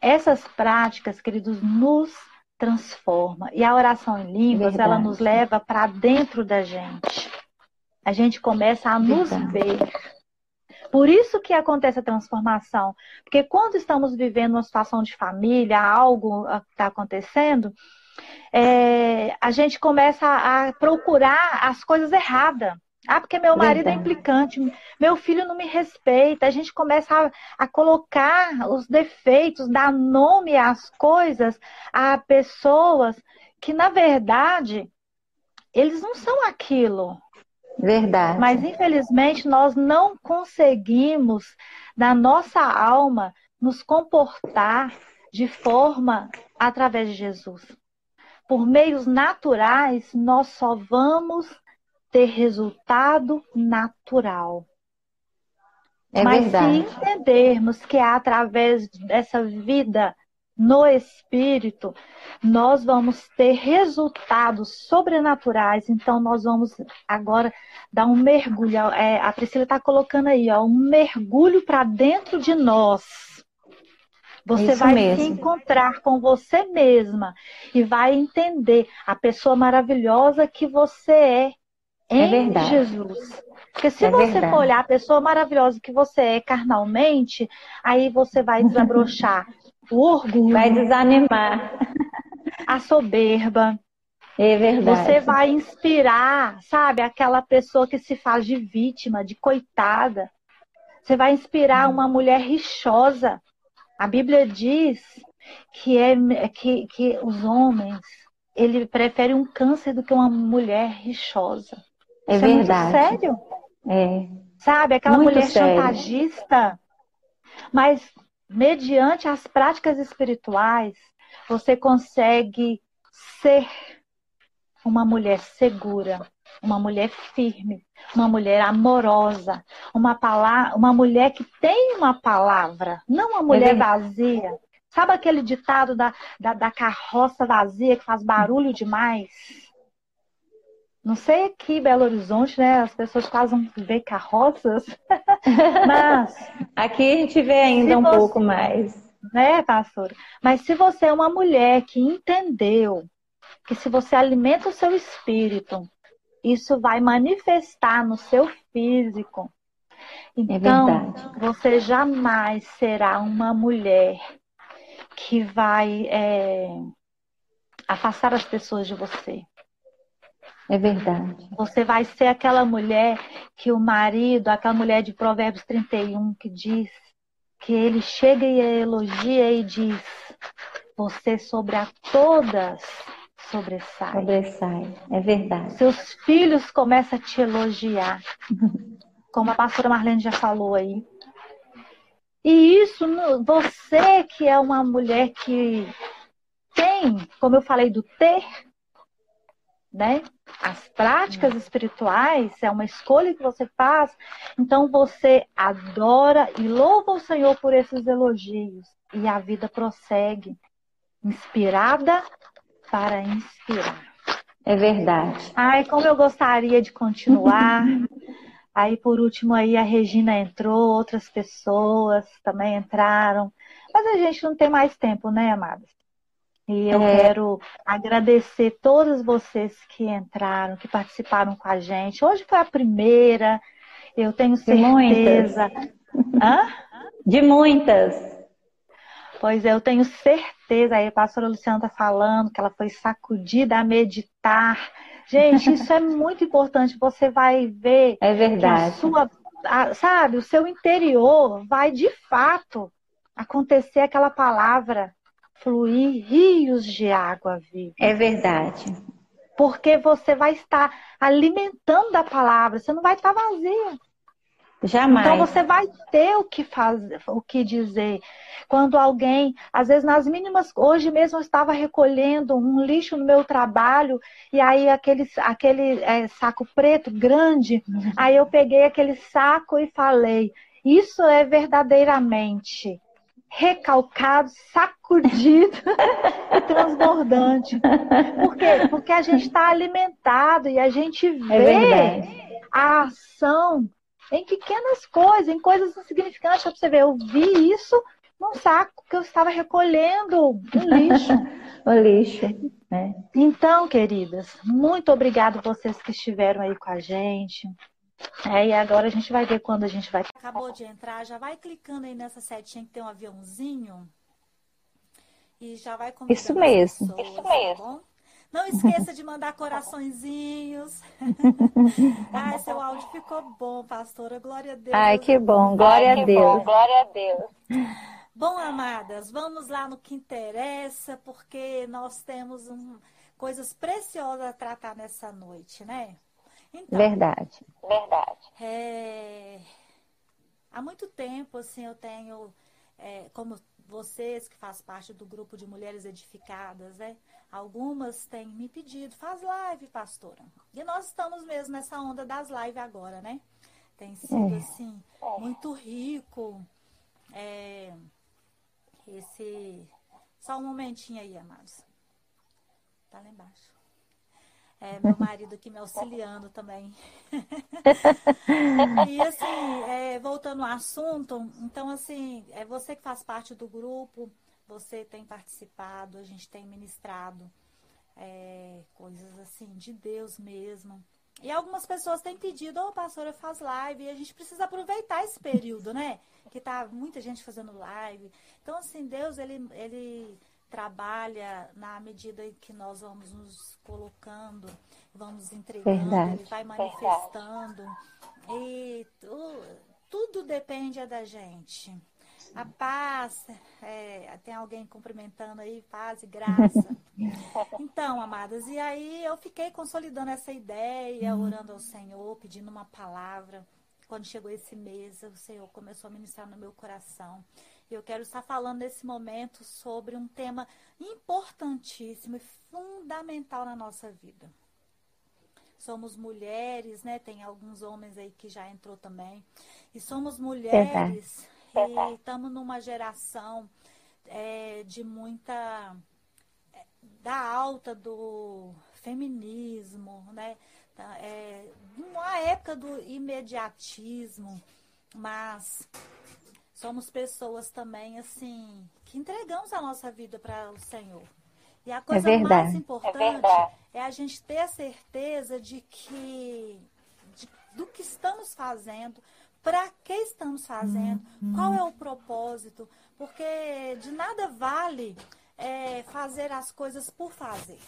essas práticas, queridos, nos transforma. E a oração em línguas, Verdade. ela nos leva para dentro da gente. A gente começa a nos Verdade. ver por isso que acontece a transformação. Porque quando estamos vivendo uma situação de família, algo está acontecendo, é, a gente começa a procurar as coisas erradas. Ah, porque meu marido é implicante, meu filho não me respeita. A gente começa a, a, colocar os defeitos, dar nome às coisas, a pessoas que, na verdade, eles não são aquilo. Verdade. Mas infelizmente nós não conseguimos, na nossa alma, nos comportar de forma através de Jesus. Por meios naturais, nós só vamos ter resultado natural. É Mas verdade. se entendermos que é através dessa vida no espírito, nós vamos ter resultados sobrenaturais. Então, nós vamos agora dar um mergulho. É, a Priscila está colocando aí, ó, um mergulho para dentro de nós. Você Isso vai mesmo. se encontrar com você mesma e vai entender a pessoa maravilhosa que você é, é em é Jesus. Porque se é você verdade. for olhar a pessoa maravilhosa que você é carnalmente, aí você vai desabrochar o orgulho. Vai desanimar. A soberba. É verdade. Você vai inspirar, sabe, aquela pessoa que se faz de vítima, de coitada. Você vai inspirar uma mulher rixosa. A Bíblia diz que, é, que, que os homens ele prefere um câncer do que uma mulher rixosa. É Isso verdade. É sério? É. Sabe, aquela muito mulher sério. chantagista. Mas mediante as práticas espirituais, você consegue ser uma mulher segura, uma mulher firme, uma mulher amorosa, uma, palavra, uma mulher que tem uma palavra, não uma mulher é vazia. Sabe aquele ditado da, da, da carroça vazia que faz barulho demais? Não sei aqui Belo Horizonte, né? As pessoas quase não vê carroças. Mas. Aqui a gente vê ainda um você, pouco mais. Né, pastora? Mas se você é uma mulher que entendeu que se você alimenta o seu espírito, isso vai manifestar no seu físico. É então, é você jamais será uma mulher que vai é, afastar as pessoas de você. É verdade. Você vai ser aquela mulher que o marido, aquela mulher de Provérbios 31 que diz que ele chega e elogia e diz: Você sobre a todas sobressai. Sobressai, é verdade. Seus filhos começam a te elogiar, como a pastora Marlene já falou aí. E isso, você que é uma mulher que tem, como eu falei, do ter, né? As práticas espirituais é uma escolha que você faz, então você adora e louva o Senhor por esses elogios e a vida prossegue, inspirada para inspirar. É verdade. Ai, como eu gostaria de continuar. aí por último aí a Regina entrou, outras pessoas também entraram. Mas a gente não tem mais tempo, né, amadas? E eu é. quero agradecer todos vocês que entraram, que participaram com a gente. Hoje foi a primeira, eu tenho certeza. De muitas. Hã? De muitas. Pois é, eu tenho certeza, aí a pastora Luciana está falando que ela foi sacudida a meditar. Gente, isso é muito importante. Você vai ver é verdade. a sua, a, sabe, o seu interior vai de fato acontecer aquela palavra fluir rios de água viva. É verdade. Porque você vai estar alimentando a palavra, você não vai estar vazia. Jamais. Então você vai ter o que fazer, o que dizer. Quando alguém, às vezes nas mínimas, hoje mesmo eu estava recolhendo um lixo no meu trabalho e aí aquele, aquele é, saco preto grande, uhum. aí eu peguei aquele saco e falei: isso é verdadeiramente recalcado, sacudido e transbordante. Por quê? Porque a gente está alimentado e a gente é vê é a ação em pequenas coisas, em coisas insignificantes. Para você ver, eu vi isso num saco que eu estava recolhendo um lixo. o lixo. É. Então, queridas, muito obrigada vocês que estiveram aí com a gente. É, e agora a gente vai ver quando a gente vai. Acabou de entrar, já vai clicando aí nessa setinha que tem um aviãozinho. E já vai convidando Isso mesmo. Pessoas, Isso mesmo. Tá Não esqueça de mandar coraçõezinhos. Ai, seu áudio ficou bom, pastora. Glória a Deus. Ai, que bom. Glória Ai, a Deus. Bom. Glória a Deus. Bom, amadas, vamos lá no que interessa, porque nós temos um, coisas preciosas a tratar nessa noite, né? Então, verdade. Verdade. É... Há muito tempo, assim, eu tenho, é, como vocês que fazem parte do grupo de mulheres edificadas, né? Algumas têm me pedido, faz live, pastora. E nós estamos mesmo nessa onda das lives agora, né? Tem sido, é. assim, muito rico é, esse Só um momentinho aí, amados. Tá lá embaixo. É, meu marido aqui me auxiliando também. e assim, é, voltando ao assunto, então assim, é você que faz parte do grupo, você tem participado, a gente tem ministrado é, coisas assim de Deus mesmo. E algumas pessoas têm pedido, ô oh, pastora, faz live, e a gente precisa aproveitar esse período, né? Que tá muita gente fazendo live. Então, assim, Deus, ele, ele trabalha na medida em que nós vamos nos colocando, vamos entregando, verdade, ele vai manifestando. Verdade. E tu, tudo depende da gente. A paz, é, tem alguém cumprimentando aí, paz e graça. Então, amadas, e aí eu fiquei consolidando essa ideia, uhum. orando ao Senhor, pedindo uma palavra. Quando chegou esse mês, o Senhor começou a ministrar no meu coração. Eu quero estar falando nesse momento sobre um tema importantíssimo e fundamental na nossa vida. Somos mulheres, né? Tem alguns homens aí que já entrou também. E somos mulheres e estamos numa geração é, de muita é, da alta do feminismo, né? Tá, é, uma época do imediatismo, mas somos pessoas também, assim, que entregamos a nossa vida para o Senhor. E a é coisa é mais importante é, é, a gente ter a certeza de que de, do que estamos fazendo, para que estamos fazendo, qual é o propósito, porque de nada vale é, fazer as coisas por fazer.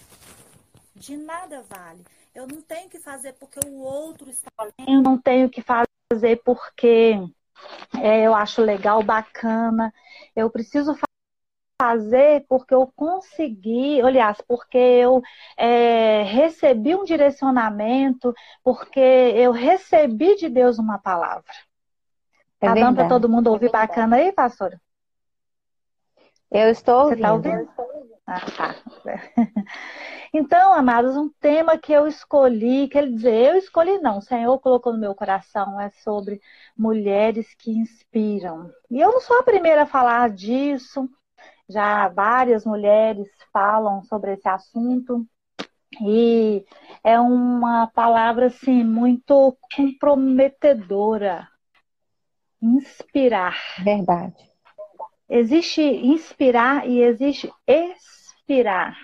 De nada vale. Eu não tenho que fazer porque o outro está fazendo. Eu não tenho que fazer porque é, eu acho legal, bacana. Eu preciso fazer porque eu consegui, aliás, porque eu é, recebi um direcionamento, porque eu recebi de Deus uma palavra. É tá dando para todo mundo ouvir é bacana aí, pastora? Eu estou ouvindo. Você está ouvindo? Ah, tá. Então, amados, um tema que eu escolhi, quer dizer, eu escolhi não, o Senhor colocou no meu coração, é sobre mulheres que inspiram. E eu não sou a primeira a falar disso, já várias mulheres falam sobre esse assunto. E é uma palavra assim muito comprometedora. Inspirar. Verdade. Existe inspirar e existe expirar.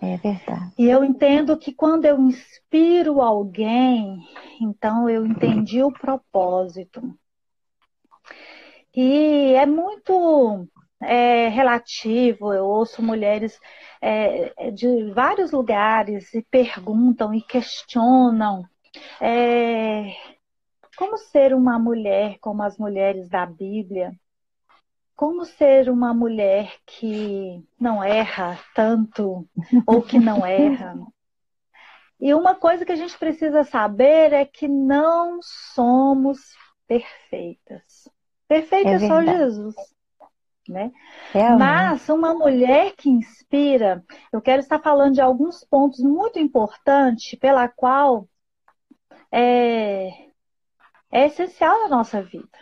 É verdade. E eu entendo que quando eu inspiro alguém, então eu entendi o propósito. E é muito é, relativo, eu ouço mulheres é, de vários lugares e perguntam e questionam é, como ser uma mulher como as mulheres da Bíblia como ser uma mulher que não erra tanto ou que não erra. E uma coisa que a gente precisa saber é que não somos perfeitas. Perfeita é, é só Jesus. Né? Mas uma mulher que inspira, eu quero estar falando de alguns pontos muito importantes pela qual é, é essencial na nossa vida.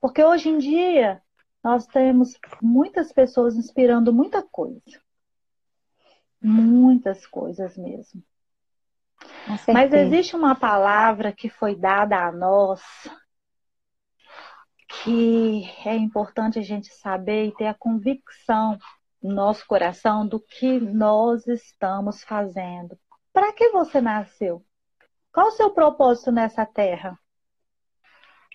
Porque hoje em dia nós temos muitas pessoas inspirando muita coisa. Muitas coisas mesmo. Mas existe uma palavra que foi dada a nós que é importante a gente saber e ter a convicção no nosso coração do que nós estamos fazendo. Para que você nasceu? Qual o seu propósito nessa terra?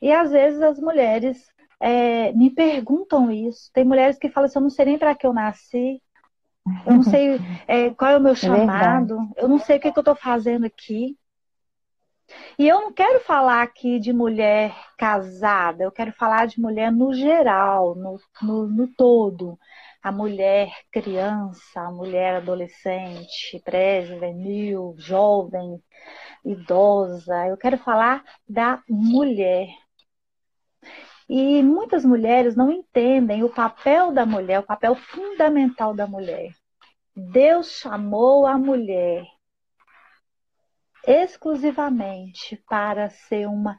E às vezes as mulheres é, me perguntam isso. Tem mulheres que falam assim, eu não sei nem para que eu nasci, eu não sei é, qual é o meu é chamado, é eu não sei o que, que eu estou fazendo aqui. E eu não quero falar aqui de mulher casada, eu quero falar de mulher no geral, no, no, no todo. A mulher criança, a mulher adolescente, pré-juvenil, jovem, idosa. Eu quero falar da mulher. E muitas mulheres não entendem o papel da mulher, o papel fundamental da mulher. Deus chamou a mulher exclusivamente para ser uma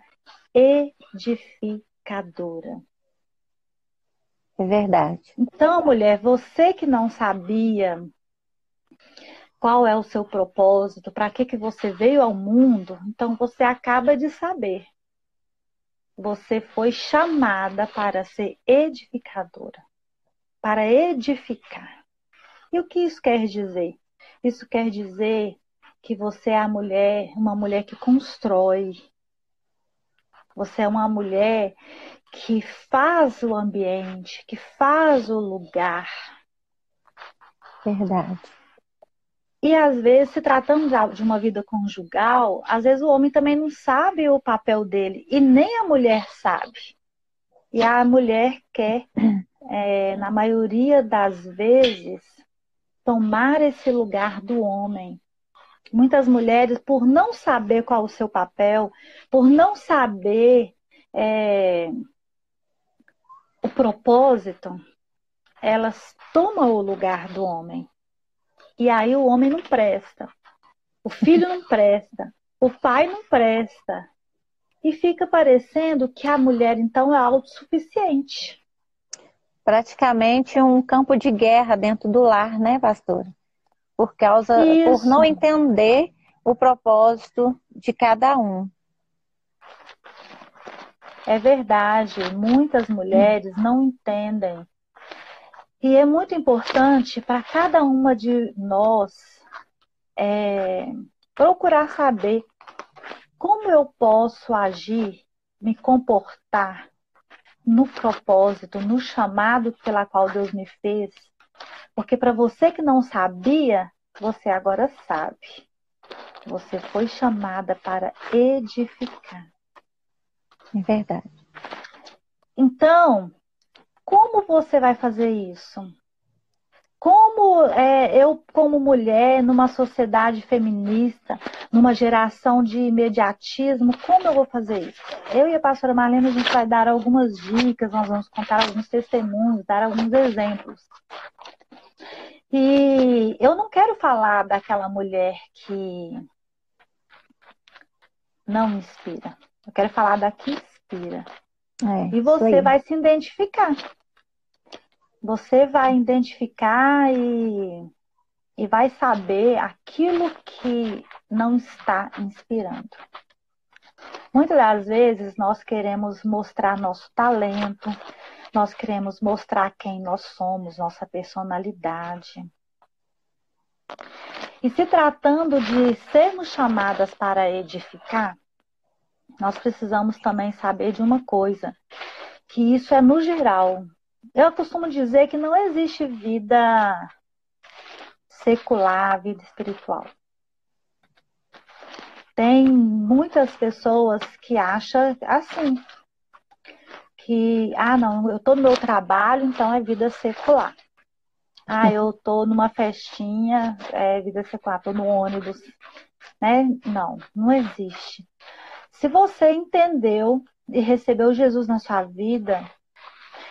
edificadora. É verdade. Então, mulher, você que não sabia qual é o seu propósito, para que, que você veio ao mundo, então você acaba de saber. Você foi chamada para ser edificadora, para edificar. E o que isso quer dizer? Isso quer dizer que você é a mulher, uma mulher que constrói. Você é uma mulher que faz o ambiente, que faz o lugar. Verdade. E às vezes, se tratando de uma vida conjugal, às vezes o homem também não sabe o papel dele e nem a mulher sabe. E a mulher quer, é, na maioria das vezes, tomar esse lugar do homem. Muitas mulheres, por não saber qual o seu papel, por não saber é, o propósito, elas tomam o lugar do homem. E aí o homem não presta, o filho não presta, o pai não presta. E fica parecendo que a mulher, então, é autossuficiente. Praticamente um campo de guerra dentro do lar, né, pastora? Por causa, Isso. por não entender o propósito de cada um. É verdade, muitas mulheres não entendem e é muito importante para cada uma de nós é, procurar saber como eu posso agir, me comportar no propósito, no chamado pela qual Deus me fez. Porque para você que não sabia, você agora sabe. Você foi chamada para edificar. É verdade. Então, como você vai fazer isso? Como é, eu, como mulher, numa sociedade feminista, numa geração de imediatismo, como eu vou fazer isso? Eu e a pastora Marlene, a gente vai dar algumas dicas, nós vamos contar alguns testemunhos, dar alguns exemplos. E eu não quero falar daquela mulher que não inspira. Eu quero falar da que inspira. É, e você vai se identificar. Você vai identificar e, e vai saber aquilo que não está inspirando. Muitas das vezes nós queremos mostrar nosso talento, nós queremos mostrar quem nós somos, nossa personalidade. E se tratando de sermos chamadas para edificar, nós precisamos também saber de uma coisa, que isso é no geral. Eu costumo dizer que não existe vida secular, vida espiritual. Tem muitas pessoas que acham assim, que, ah, não, eu estou no meu trabalho, então é vida secular. Ah, eu estou numa festinha, é vida secular, estou no ônibus. Né? Não, não existe. Se você entendeu e recebeu Jesus na sua vida,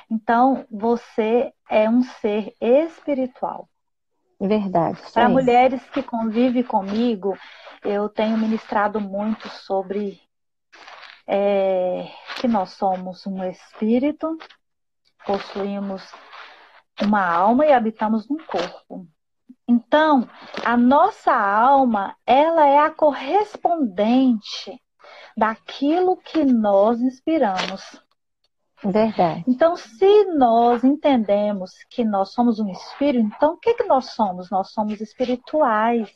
então você é um ser espiritual. Verdade. Para mulheres que convivem comigo, eu tenho ministrado muito sobre é, que nós somos um espírito, possuímos uma alma e habitamos num corpo. Então, a nossa alma, ela é a correspondente daquilo que nós inspiramos. Verdade. Então, se nós entendemos que nós somos um espírito, então o que, que nós somos? Nós somos espirituais.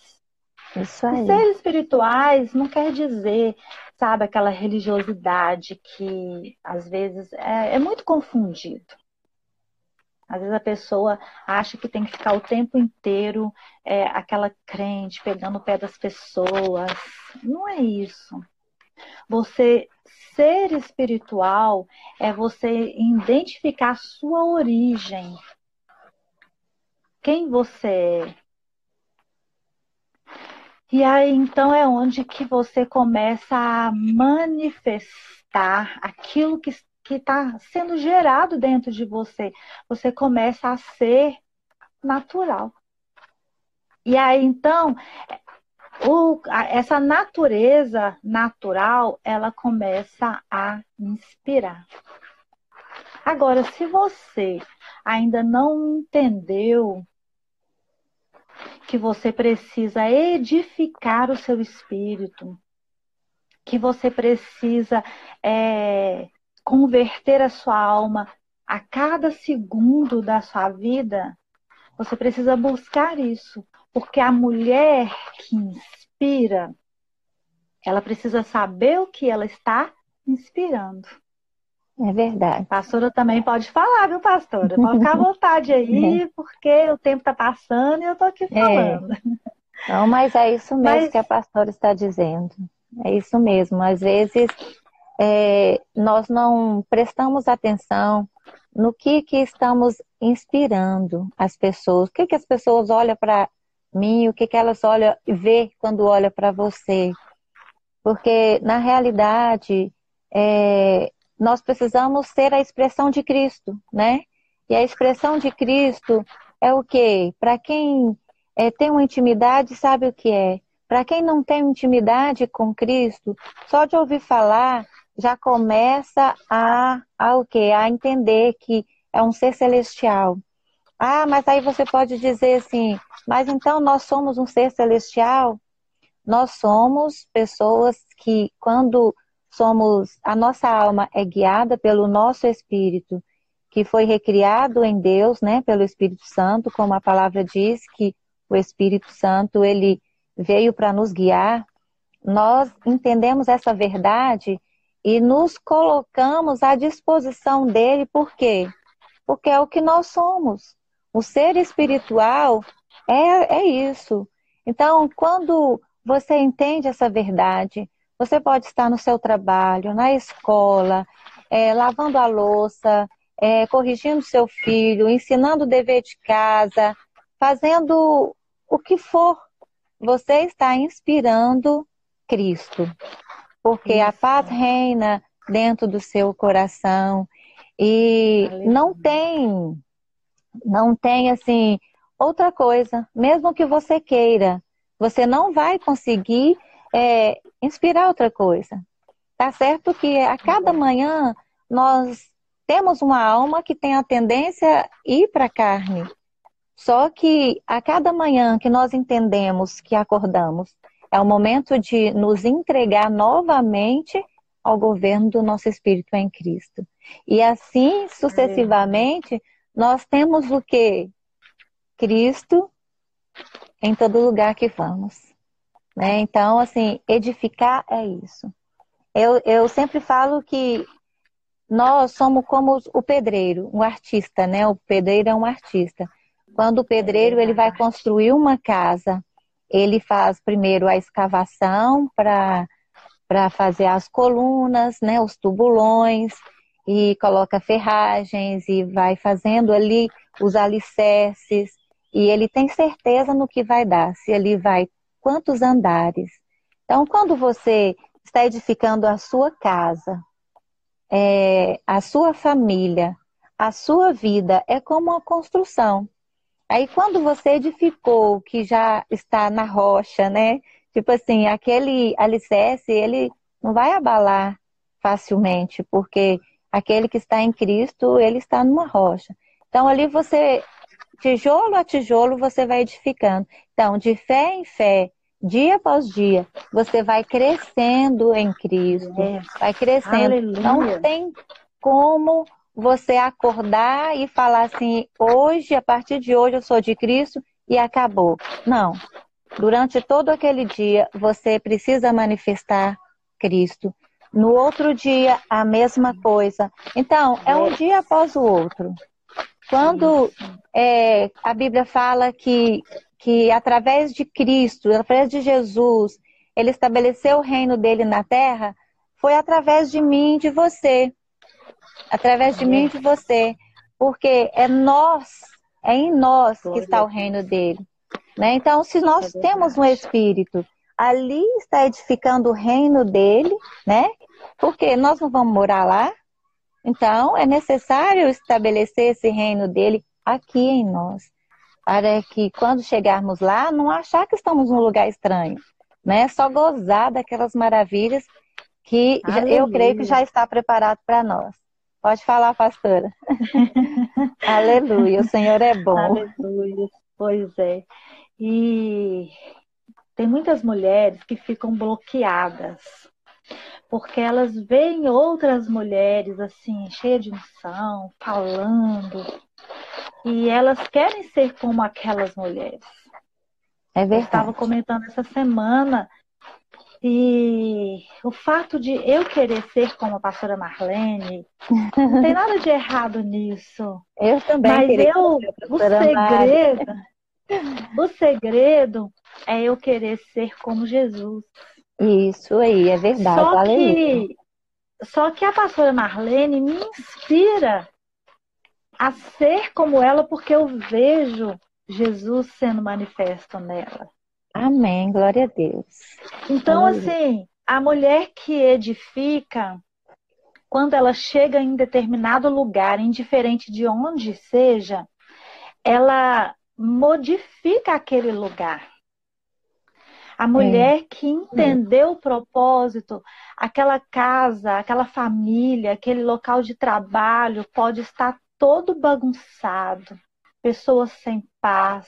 Isso aí. E ser espirituais não quer dizer, sabe, aquela religiosidade que às vezes é, é muito confundido. Às vezes a pessoa acha que tem que ficar o tempo inteiro é, aquela crente pegando o pé das pessoas. Não é isso. Você ser espiritual é você identificar sua origem. Quem você é. E aí então é onde que você começa a manifestar aquilo que está sendo gerado dentro de você. Você começa a ser natural. E aí então o, essa natureza natural, ela começa a inspirar. Agora, se você ainda não entendeu que você precisa edificar o seu espírito, que você precisa é, converter a sua alma a cada segundo da sua vida, você precisa buscar isso. Porque a mulher que inspira, ela precisa saber o que ela está inspirando. É verdade. A pastora também pode falar, viu, pastora? Pode ficar à vontade aí, é. porque o tempo está passando e eu estou aqui é. falando. É. Não, mas é isso mesmo mas... que a pastora está dizendo. É isso mesmo. Às vezes é, nós não prestamos atenção no que, que estamos inspirando as pessoas. O que, que as pessoas olham para mim, o que, que elas olham e vê quando olham para você. Porque, na realidade, é, nós precisamos ser a expressão de Cristo, né? E a expressão de Cristo é o quê? Para quem é, tem uma intimidade, sabe o que é. Para quem não tem intimidade com Cristo, só de ouvir falar já começa a, a o quê? A entender que é um ser celestial. Ah, mas aí você pode dizer assim, mas então nós somos um ser celestial? Nós somos pessoas que, quando somos, a nossa alma é guiada pelo nosso espírito, que foi recriado em Deus, né, pelo Espírito Santo, como a palavra diz que o Espírito Santo ele veio para nos guiar. Nós entendemos essa verdade e nos colocamos à disposição dele, por quê? Porque é o que nós somos. O ser espiritual é, é isso. Então, quando você entende essa verdade, você pode estar no seu trabalho, na escola, é, lavando a louça, é, corrigindo seu filho, ensinando o dever de casa, fazendo o que for. Você está inspirando Cristo. Porque Isso. a paz reina dentro do seu coração. E não tem, não tem assim, outra coisa. Mesmo que você queira, você não vai conseguir é, inspirar outra coisa. Tá certo que a cada manhã nós temos uma alma que tem a tendência a ir para a carne. Só que a cada manhã que nós entendemos que acordamos, é o momento de nos entregar novamente ao governo do nosso espírito em Cristo. E assim, sucessivamente, nós temos o que? Cristo em todo lugar que vamos. Né? Então, assim, edificar é isso. Eu, eu sempre falo que nós somos como o pedreiro, um artista, né? O pedreiro é um artista. Quando o pedreiro ele vai construir uma casa, ele faz primeiro a escavação para fazer as colunas, né, os tubulões e coloca ferragens e vai fazendo ali os alicerces e ele tem certeza no que vai dar, se ele vai quantos andares. Então, quando você está edificando a sua casa, é, a sua família, a sua vida, é como uma construção. Aí, quando você edificou, que já está na rocha, né? Tipo assim, aquele alicerce, ele não vai abalar facilmente, porque aquele que está em Cristo, ele está numa rocha. Então, ali você tijolo a tijolo você vai edificando. Então, de fé em fé, dia após dia, você vai crescendo em Cristo, é. vai crescendo. Aleluia. Não tem como você acordar e falar assim, hoje, a partir de hoje eu sou de Cristo e acabou. Não. Durante todo aquele dia, você precisa manifestar Cristo. No outro dia, a mesma coisa. Então, é um dia após o outro. Quando é, a Bíblia fala que, que através de Cristo, através de Jesus, ele estabeleceu o reino dele na terra, foi através de mim e de você. Através de mim e de você. Porque é nós, é em nós que está o reino dele. Né? Então, se nós é temos um espírito, ali está edificando o reino dele, né? Porque nós não vamos morar lá, então, é necessário estabelecer esse reino dele aqui em nós, para que quando chegarmos lá, não achar que estamos num lugar estranho, né? Só gozar daquelas maravilhas que Aleluia. eu creio que já está preparado para nós. Pode falar, pastora. Aleluia, o Senhor é bom. Aleluia, pois é. E tem muitas mulheres que ficam bloqueadas, porque elas veem outras mulheres assim, cheias de unção, falando, e elas querem ser como aquelas mulheres. É verdade. Eu estava comentando essa semana e o fato de eu querer ser como a pastora Marlene, não tem nada de errado nisso. Eu também. Mas eu, o segredo, o segredo é eu querer ser como Jesus. Isso aí, é verdade. Só que, só que a pastora Marlene me inspira a ser como ela porque eu vejo Jesus sendo manifesto nela. Amém, glória a Deus. Então, assim, a mulher que edifica, quando ela chega em determinado lugar, indiferente de onde seja, ela modifica aquele lugar. A mulher é. que entendeu o propósito, aquela casa, aquela família, aquele local de trabalho pode estar todo bagunçado, pessoas sem paz,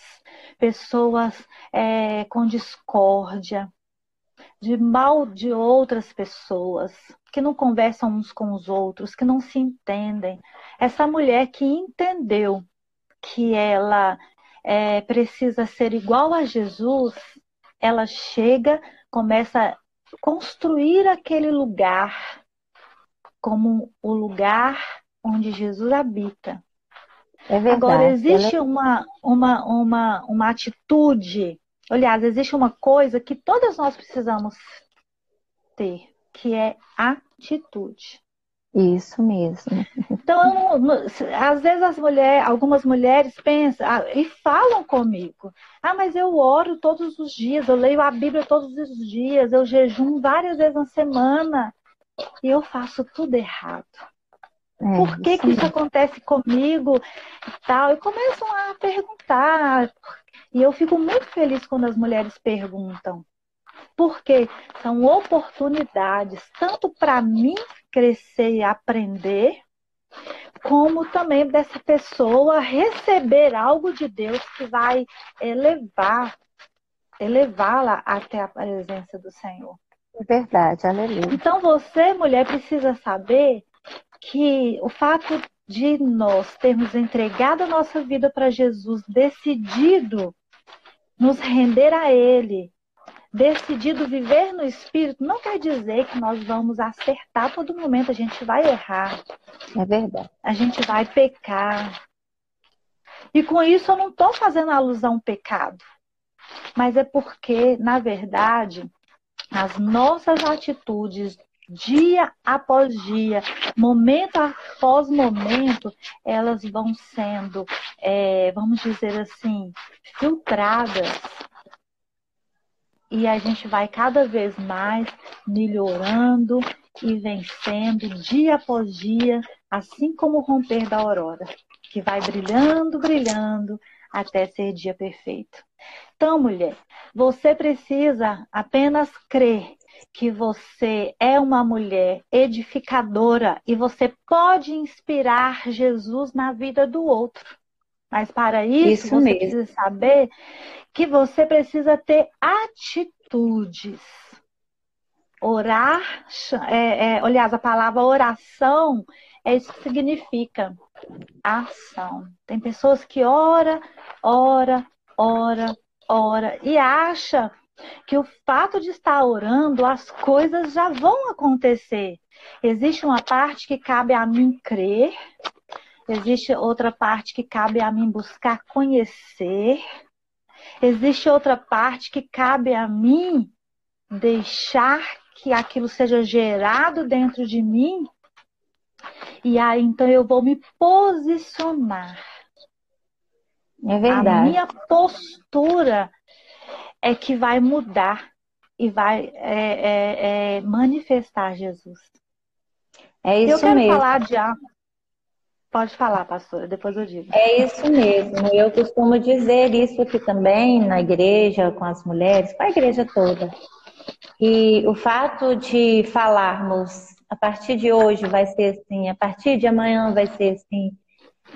pessoas é, com discórdia, de mal de outras pessoas, que não conversam uns com os outros, que não se entendem. Essa mulher que entendeu que ela é, precisa ser igual a Jesus, ela chega, começa a construir aquele lugar como o lugar onde Jesus habita. É verdade. Agora, existe Ela... uma, uma, uma, uma atitude, aliás, existe uma coisa que todas nós precisamos ter, que é atitude. Isso mesmo. Então, às vezes as mulheres, algumas mulheres pensam ah, e falam comigo: ah, mas eu oro todos os dias, eu leio a Bíblia todos os dias, eu jejum várias vezes na semana e eu faço tudo errado. É, Por que, que isso acontece comigo e tal? E começam a perguntar. E eu fico muito feliz quando as mulheres perguntam. Porque são oportunidades, tanto para mim crescer e aprender, como também dessa pessoa receber algo de Deus que vai elevar, elevá-la até a presença do Senhor. É verdade, aleluia. Então você, mulher, precisa saber que o fato de nós termos entregado a nossa vida para Jesus, decidido nos render a Ele, decidido viver no Espírito, não quer dizer que nós vamos acertar todo momento. A gente vai errar. É verdade. A gente vai pecar. E com isso eu não estou fazendo alusão ao pecado. Mas é porque, na verdade, as nossas atitudes dia após dia, momento após momento, elas vão sendo, é, vamos dizer assim, filtradas. E a gente vai cada vez mais melhorando e vencendo dia após dia, assim como o romper da aurora, que vai brilhando, brilhando até ser dia perfeito. Então, mulher, você precisa apenas crer que você é uma mulher edificadora e você pode inspirar Jesus na vida do outro. Mas para isso, isso você mesmo. precisa saber que você precisa ter atitudes. Orar, é, é, aliás, a palavra oração é isso que significa ação. Tem pessoas que ora, ora, ora, ora e acha que o fato de estar orando, as coisas já vão acontecer. Existe uma parte que cabe a mim crer, existe outra parte que cabe a mim buscar conhecer, existe outra parte que cabe a mim deixar que aquilo seja gerado dentro de mim. E aí então eu vou me posicionar. É verdade. A minha postura é que vai mudar e vai é, é, é manifestar Jesus. É isso eu quero mesmo. falar de Pode falar, pastora, depois eu digo. É isso mesmo. Eu costumo dizer isso aqui também na igreja, com as mulheres, com a igreja toda. E o fato de falarmos a partir de hoje vai ser assim, a partir de amanhã vai ser assim.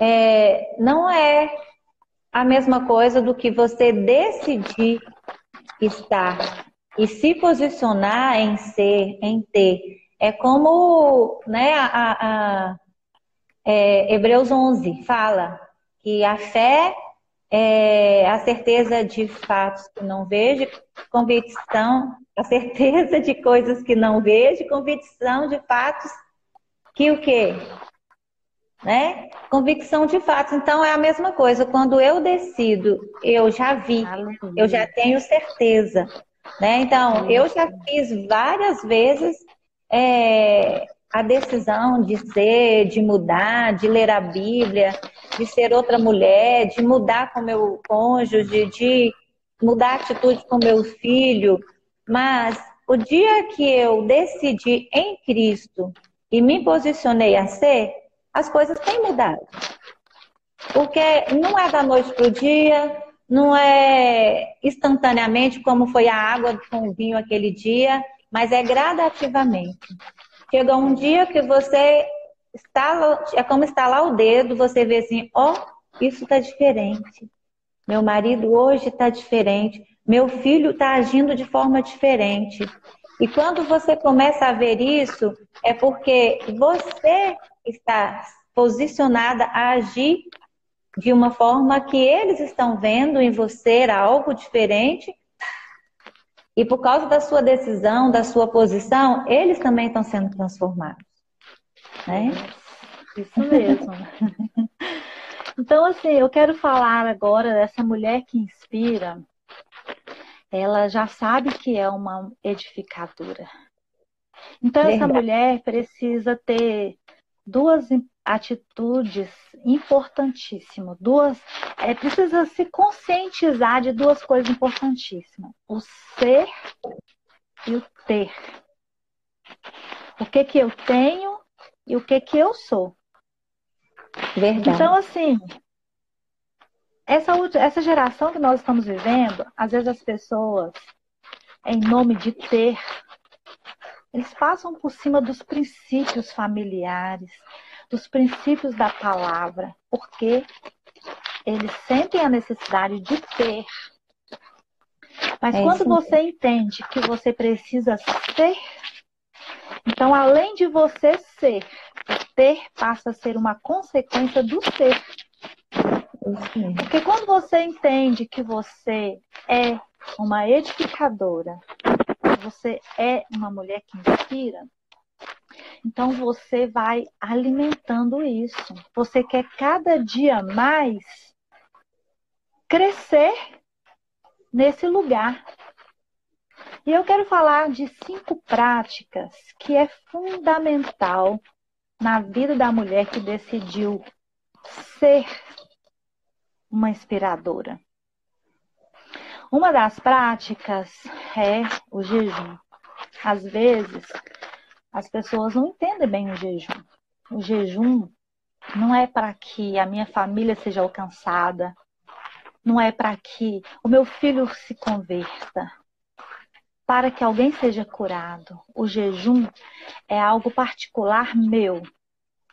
É, não é a mesma coisa do que você decidir estar e se posicionar em ser, em ter. É como né, a, a é, Hebreus 11 fala que a fé é a certeza de fatos que não vejo, convicção, a certeza de coisas que não vejo, convicção de fatos que o quê? Né? Convicção de fatos. Então é a mesma coisa. Quando eu decido, eu já vi, eu já tenho certeza. Né? Então, eu já fiz várias vezes é, a decisão de ser, de mudar, de ler a Bíblia, de ser outra mulher, de mudar com meu cônjuge, de mudar a atitude com meu filho. Mas o dia que eu decidi em Cristo e me posicionei a ser, as coisas têm mudado. Porque não é da noite para o dia, não é instantaneamente como foi a água com o vinho aquele dia, mas é gradativamente. Chega um dia que você está, é como estalar o dedo, você vê assim, ó, oh, isso está diferente. Meu marido hoje está diferente. Meu filho está agindo de forma diferente. E quando você começa a ver isso, é porque você está posicionada a agir de uma forma que eles estão vendo em você algo diferente. E por causa da sua decisão, da sua posição, eles também estão sendo transformados. Né? Isso mesmo. então, assim, eu quero falar agora dessa mulher que inspira. Ela já sabe que é uma edificadora. Então, Verdade. essa mulher precisa ter duas atitudes importantíssimas. Duas, é, precisa se conscientizar de duas coisas importantíssimas: o ser e o ter. O que que eu tenho e o que que eu sou. Verdade. Então, assim, essa, essa geração que nós estamos vivendo, às vezes as pessoas, em nome de ter, eles passam por cima dos princípios familiares, dos princípios da palavra, porque eles sentem a necessidade de ter. Mas é quando você entende que você precisa ser, então além de você ser, o ter passa a ser uma consequência do ser. Porque quando você entende que você é uma edificadora, você é uma mulher que inspira, então você vai alimentando isso. Você quer cada dia mais crescer nesse lugar. E eu quero falar de cinco práticas que é fundamental na vida da mulher que decidiu ser uma inspiradora. Uma das práticas é o jejum. Às vezes, as pessoas não entendem bem o jejum. O jejum não é para que a minha família seja alcançada, não é para que o meu filho se converta, para que alguém seja curado. O jejum é algo particular meu.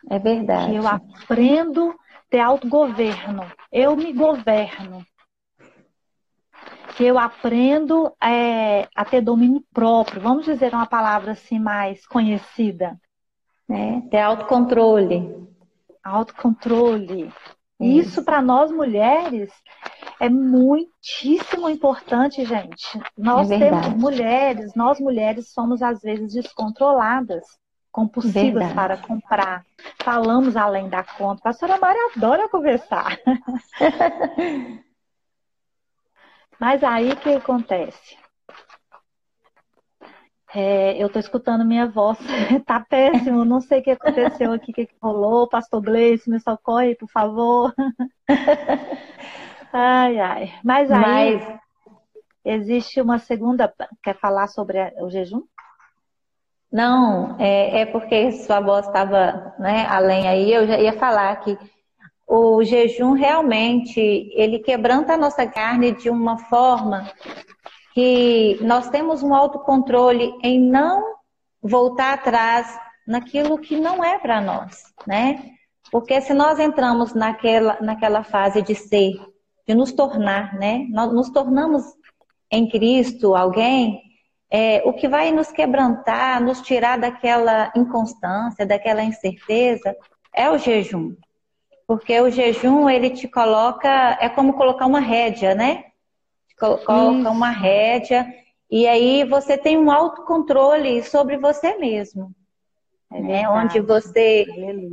É verdade. Que eu aprendo ter autogoverno. Eu me governo que eu aprendo é, a ter domínio próprio, vamos dizer uma palavra assim mais conhecida. Né? Ter autocontrole. Autocontrole. Isso, Isso para nós mulheres é muitíssimo importante, gente. Nós é temos mulheres, nós mulheres somos às vezes descontroladas, compulsivas verdade. para comprar. Falamos além da conta. A pastora Mari adora conversar. Mas aí o que acontece? É, eu estou escutando minha voz, tá péssimo, não sei o que aconteceu aqui, o que, que rolou. Pastor Gleice, me socorre, por favor. ai, ai. Mas aí, Mas... existe uma segunda. Quer falar sobre o jejum? Não, é, é porque sua voz estava né, além aí, eu já ia falar que o jejum realmente ele quebranta a nossa carne de uma forma que nós temos um autocontrole em não voltar atrás naquilo que não é para nós, né? Porque se nós entramos naquela, naquela fase de ser, de nos tornar, né? Nós nos tornamos em Cristo alguém, é, o que vai nos quebrantar, nos tirar daquela inconstância, daquela incerteza, é o jejum. Porque o jejum, ele te coloca, é como colocar uma rédea, né? Coloca uma rédea e aí você tem um autocontrole sobre você mesmo. É né? Onde você,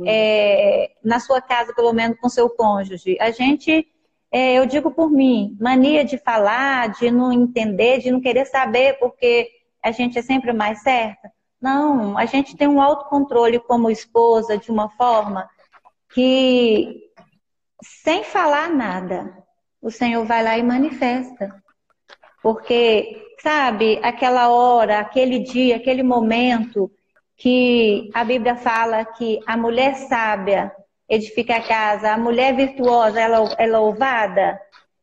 é, na sua casa, pelo menos com seu cônjuge, a gente, é, eu digo por mim, mania de falar, de não entender, de não querer saber porque a gente é sempre mais certa. Não, a gente tem um autocontrole como esposa de uma forma que, sem falar nada, o Senhor vai lá e manifesta. Porque, sabe, aquela hora, aquele dia, aquele momento que a Bíblia fala que a mulher sábia edifica a casa, a mulher virtuosa ela é louvada.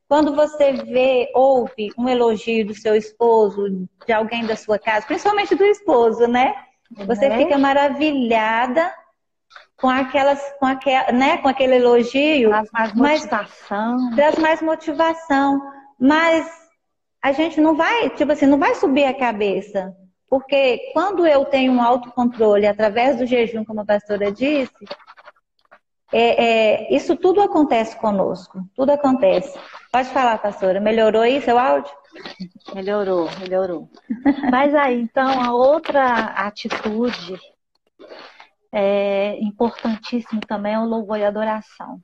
Quando você vê, ouve um elogio do seu esposo, de alguém da sua casa, principalmente do esposo, né? Você é. fica maravilhada com aquelas, com aquela, né, com aquele elogio. Traz mais motivação. Mas, traz mais motivação. Mas a gente não vai, tipo assim, não vai subir a cabeça. Porque quando eu tenho um autocontrole através do jejum, como a pastora disse, é, é, isso tudo acontece conosco. Tudo acontece. Pode falar, pastora. Melhorou aí seu áudio? Melhorou, melhorou. Mas aí, então, a outra atitude é importantíssimo também é o louvor e adoração.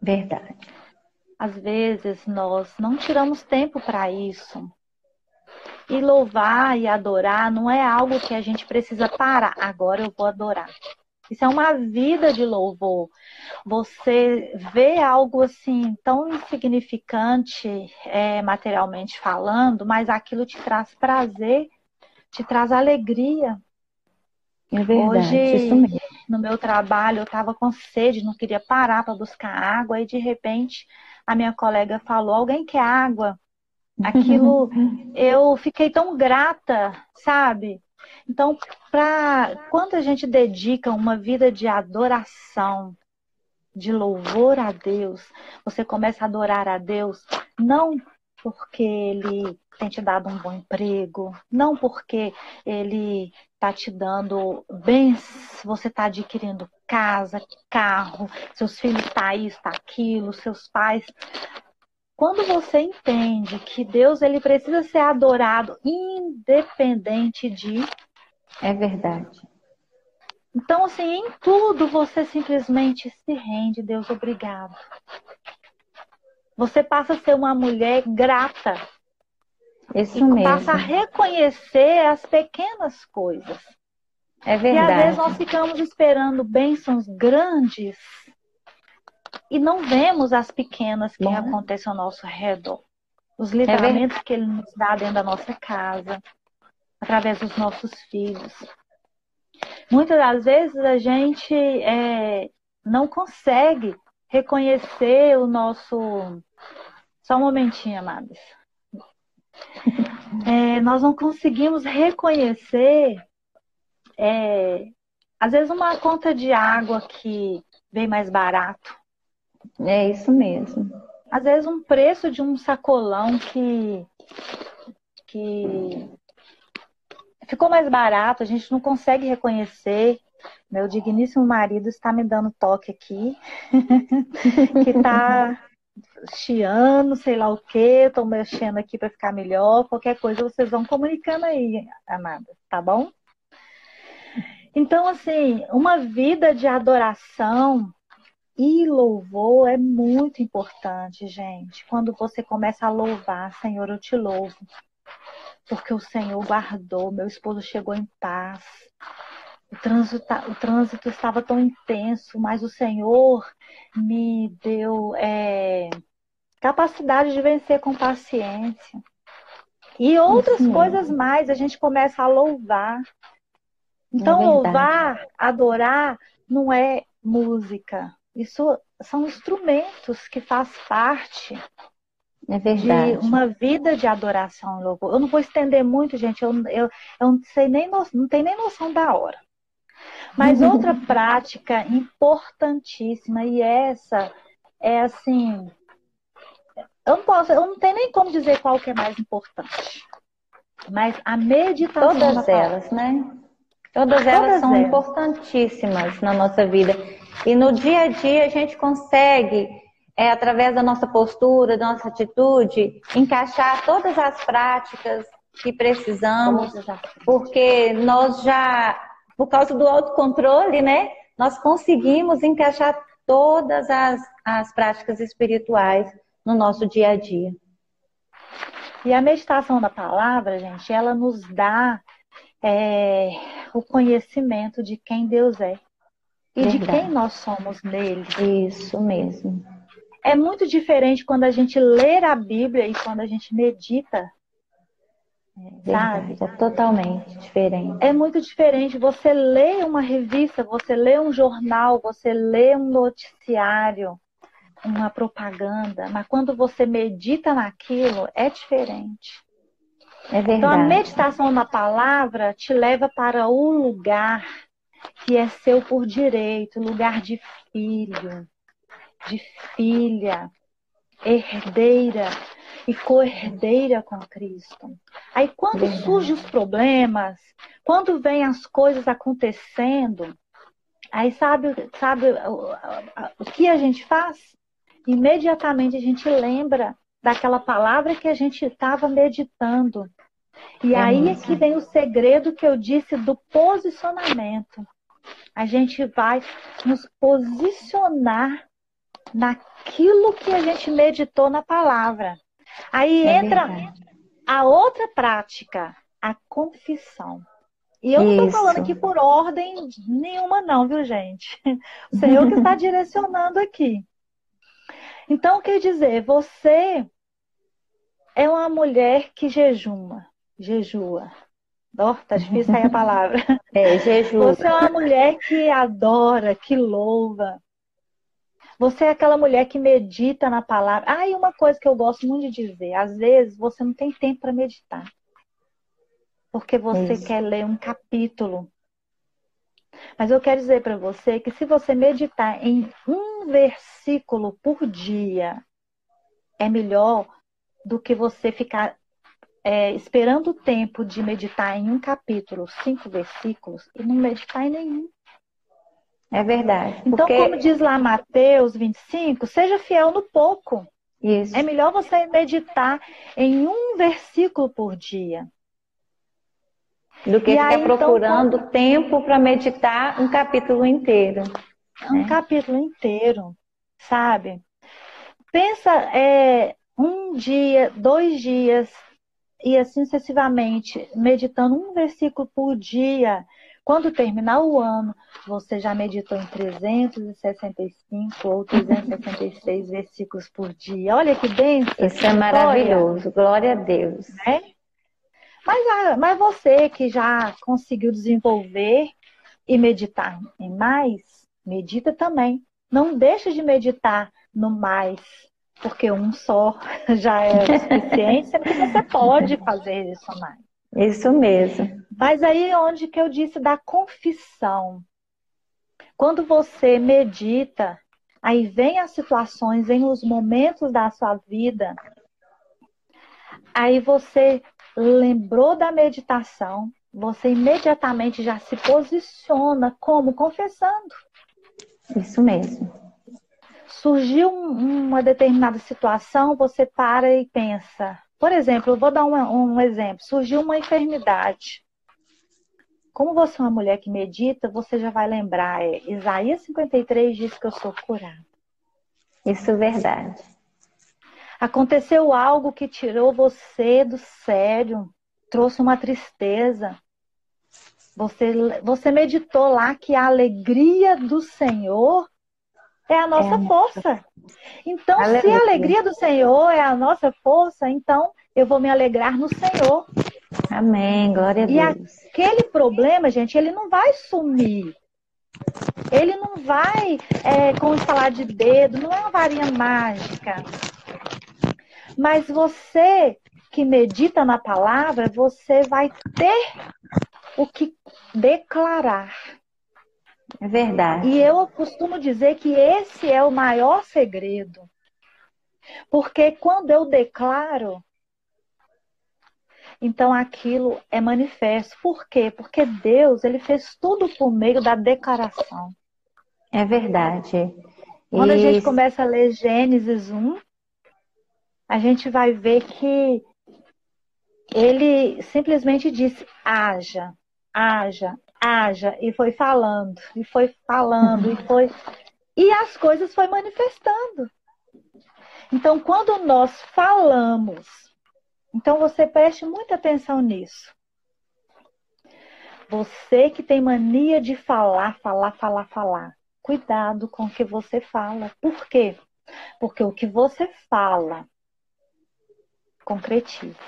Verdade. Às vezes nós não tiramos tempo para isso. E louvar e adorar não é algo que a gente precisa parar. Agora eu vou adorar. Isso é uma vida de louvor. Você vê algo assim tão insignificante é, materialmente falando, mas aquilo te traz prazer, te traz alegria. É verdade, Hoje, no meu trabalho, eu estava com sede, não queria parar para buscar água, e de repente a minha colega falou: Alguém quer água? Aquilo, eu fiquei tão grata, sabe? Então, pra, quando a gente dedica uma vida de adoração, de louvor a Deus, você começa a adorar a Deus, não porque ele tem te dado um bom emprego, não porque ele está te dando bens, você está adquirindo casa, carro, seus filhos estão tá isso, está aquilo, seus pais. Quando você entende que Deus ele precisa ser adorado independente de. É verdade. Então, assim, em tudo você simplesmente se rende, Deus, obrigado. Você passa a ser uma mulher grata. Isso e mesmo. Passa a reconhecer as pequenas coisas. É verdade. E às vezes nós ficamos esperando bênçãos grandes e não vemos as pequenas que Bom. acontecem ao nosso redor. Os é livramentos é que Ele nos dá dentro da nossa casa, através dos nossos filhos. Muitas das vezes a gente é, não consegue reconhecer o nosso. Só um momentinho, amados. É, nós não conseguimos reconhecer, é, às vezes, uma conta de água que vem mais barato. É isso mesmo. Às vezes, um preço de um sacolão que, que ficou mais barato, a gente não consegue reconhecer. Meu digníssimo marido está me dando toque aqui, que está chiando, sei lá o que, estou mexendo aqui para ficar melhor. Qualquer coisa vocês vão comunicando aí, amada, tá bom? Então, assim, uma vida de adoração e louvor é muito importante, gente. Quando você começa a louvar, Senhor, eu te louvo. Porque o Senhor guardou, meu esposo chegou em paz. O trânsito, tá, o trânsito estava tão intenso, mas o Senhor me deu é, capacidade de vencer com paciência. E outras Isso coisas mais, a gente começa a louvar. Então, é louvar, adorar, não é música. Isso são instrumentos que faz parte é verdade. de uma vida de adoração louvor. Eu não vou estender muito, gente. Eu, eu, eu não sei nem não tenho nem noção da hora. Mas outra prática importantíssima, e essa é assim, eu não posso, eu não tenho nem como dizer qual que é mais importante. Mas a meditação. Todas elas, né? Todas, Todas elas são elas. importantíssimas na nossa vida. E no dia a dia a gente consegue, é, através da nossa postura, da nossa atitude, encaixar todas as práticas que precisamos, porque nós já, por causa do autocontrole, né, nós conseguimos encaixar todas as, as práticas espirituais no nosso dia a dia. E a meditação da palavra, gente, ela nos dá é, o conhecimento de quem Deus é e Verdade. de quem nós somos nele. Isso mesmo. É muito diferente quando a gente lê a Bíblia e quando a gente medita. Verdade, sabe? É totalmente diferente. É muito diferente. Você lê uma revista, você lê um jornal, você lê um noticiário, uma propaganda, mas quando você medita naquilo, é diferente. É verdade. Então a meditação na palavra te leva para o lugar que é seu por direito, lugar de filho, de filha, herdeira e co-herdeira com Cristo. Aí quando surgem os problemas, quando vem as coisas acontecendo, aí sabe, sabe o, o que a gente faz? imediatamente a gente lembra daquela palavra que a gente estava meditando. E é aí é que vem o segredo que eu disse do posicionamento. A gente vai nos posicionar naquilo que a gente meditou na palavra. Aí é entra verdade. a outra prática, a confissão. E eu não estou falando aqui por ordem nenhuma, não, viu, gente? O Senhor que está direcionando aqui. Então, quer dizer, você é uma mulher que jejuma, jejua. Oh, tá difícil sair a palavra. É, jejua. Você é uma mulher que adora, que louva. Você é aquela mulher que medita na palavra. Ah, e uma coisa que eu gosto muito de dizer: às vezes você não tem tempo para meditar. Porque você Isso. quer ler um capítulo. Mas eu quero dizer para você que se você meditar em um versículo por dia, é melhor do que você ficar é, esperando o tempo de meditar em um capítulo, cinco versículos, e não meditar em nenhum. É verdade. Então, porque... como diz lá Mateus 25, seja fiel no pouco. Isso. É melhor você meditar em um versículo por dia. Do que e ficar aí, então, procurando então, tempo para meditar um capítulo inteiro. Um né? capítulo inteiro, sabe? Pensa é, um dia, dois dias, e assim sucessivamente, meditando um versículo por dia. Quando terminar o ano, você já meditou em 365 ou 366 versículos por dia. Olha que bênção. Isso é maravilhoso. Glória a Deus. Né? Mas, ah, mas você que já conseguiu desenvolver e meditar em mais, medita também. Não deixa de meditar no mais, porque um só já é o suficiente, sendo que você pode fazer isso mais. Isso mesmo. Mas aí onde que eu disse da confissão. Quando você medita, aí vem as situações, vem os momentos da sua vida, aí você lembrou da meditação, você imediatamente já se posiciona como confessando. Isso mesmo. Surgiu uma determinada situação, você para e pensa. Por exemplo, eu vou dar um, exemplo. Surgiu uma enfermidade. Como você é uma mulher que medita, você já vai lembrar. É, Isaías 53 diz que eu sou curada. Isso é verdade. Aconteceu algo que tirou você do sério, trouxe uma tristeza. Você, você meditou lá que a alegria do Senhor é a nossa é força. Então, alegria. se a alegria do Senhor é a nossa força, então eu vou me alegrar no Senhor. Amém, glória a Deus. E aquele problema, gente, ele não vai sumir. Ele não vai é, com instalar de dedo, não é uma varinha mágica. Mas você que medita na palavra, você vai ter o que declarar. É verdade. E eu costumo dizer que esse é o maior segredo. Porque quando eu declaro, então aquilo é manifesto. Por quê? Porque Deus, ele fez tudo por meio da declaração. É verdade. Quando a gente começa a ler Gênesis 1, a gente vai ver que ele simplesmente disse: haja, haja, haja, e foi falando, e foi falando, e foi. E as coisas foi manifestando. Então, quando nós falamos, então você preste muita atenção nisso. Você que tem mania de falar, falar, falar, falar. Cuidado com o que você fala. Por quê? Porque o que você fala concretiza.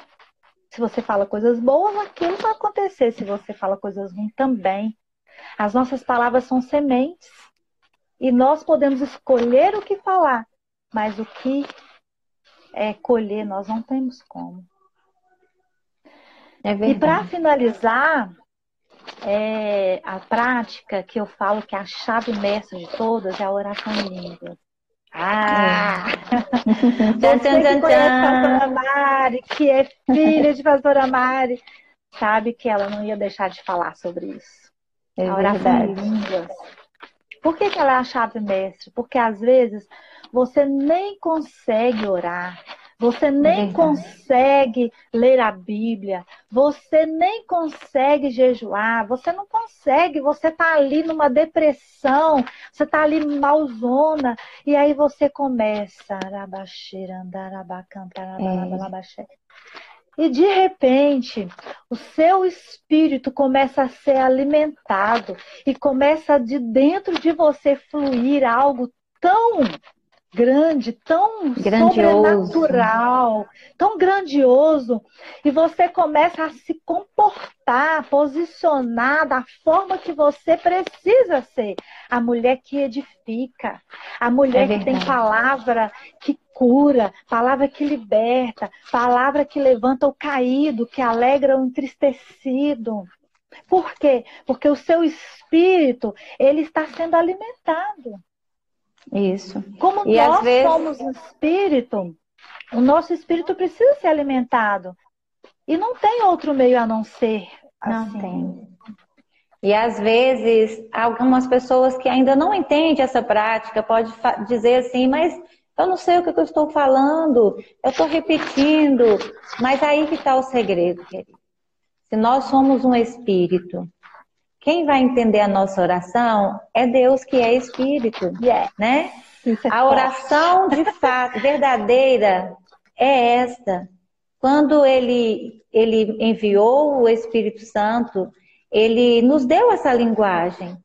Se você fala coisas boas, aquilo vai acontecer. Se você fala coisas ruins, também. As nossas palavras são sementes. E nós podemos escolher o que falar, mas o que é colher, nós não temos como. É e para finalizar, é, a prática que eu falo que é a chave mestra de todas é a oração em línguas. Ah! Você que conhece a pastora Mari, que é filha de pastora Mari, sabe que ela não ia deixar de falar sobre isso. É a oração em línguas. Por que, que ela é a chave mestre? Porque às vezes você nem consegue orar, você nem consegue ler a Bíblia, você nem consegue jejuar, você não consegue, você está ali numa depressão, você está ali malzona, e aí você começa, é. E de repente, o seu espírito começa a ser alimentado e começa de dentro de você fluir algo tão grande, tão grandioso. sobrenatural, tão grandioso, e você começa a se comportar, posicionar da forma que você precisa ser. A mulher que edifica, a mulher é que tem palavra que cura, palavra que liberta, palavra que levanta o caído, que alegra o entristecido. Por quê? Porque o seu espírito, ele está sendo alimentado. Isso. Como e nós vezes... somos espírito, o nosso espírito precisa ser alimentado. E não tem outro meio a não ser. Não assim. tem. E às vezes, algumas pessoas que ainda não entendem essa prática pode dizer assim, mas eu não sei o que eu estou falando, eu estou repetindo. Mas aí que está o segredo, querido. Se nós somos um espírito quem vai entender a nossa oração é Deus que é Espírito, yeah. né? É a oração de fato verdadeira é esta. Quando ele, ele enviou o Espírito Santo, ele nos deu essa linguagem.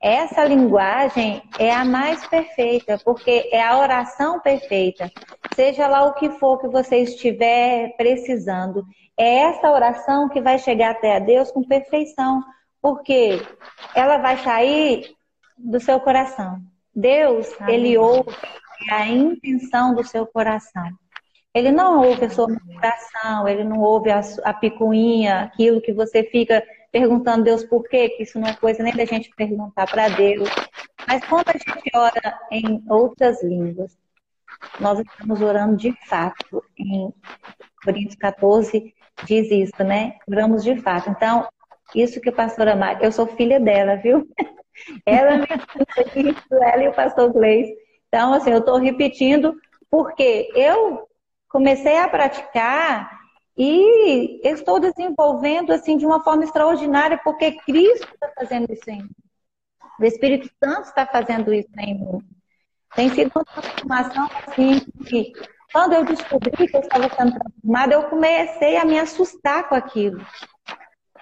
Essa linguagem é a mais perfeita, porque é a oração perfeita. Seja lá o que for que você estiver precisando, é essa oração que vai chegar até a Deus com perfeição, porque ela vai sair do seu coração. Deus, Amém. ele ouve a intenção do seu coração. Ele não ouve a sua coração, ele não ouve a, a picuinha, aquilo que você fica perguntando Deus por quê, que isso não é coisa nem da gente perguntar para Deus. Mas quando a gente ora em outras línguas, nós estamos orando de fato. Em Coríntios 14 diz isso, né? Oramos de fato. Então, isso que a pastora Mari, eu sou filha dela, viu? Ela me isso, ela e o pastor Gleis. Então, assim, eu estou repetindo porque eu comecei a praticar e estou desenvolvendo assim de uma forma extraordinária, porque Cristo está fazendo isso em mim. O Espírito Santo está fazendo isso em mim. Tem sido uma transformação assim que quando eu descobri que eu estava sendo transformada, eu comecei a me assustar com aquilo.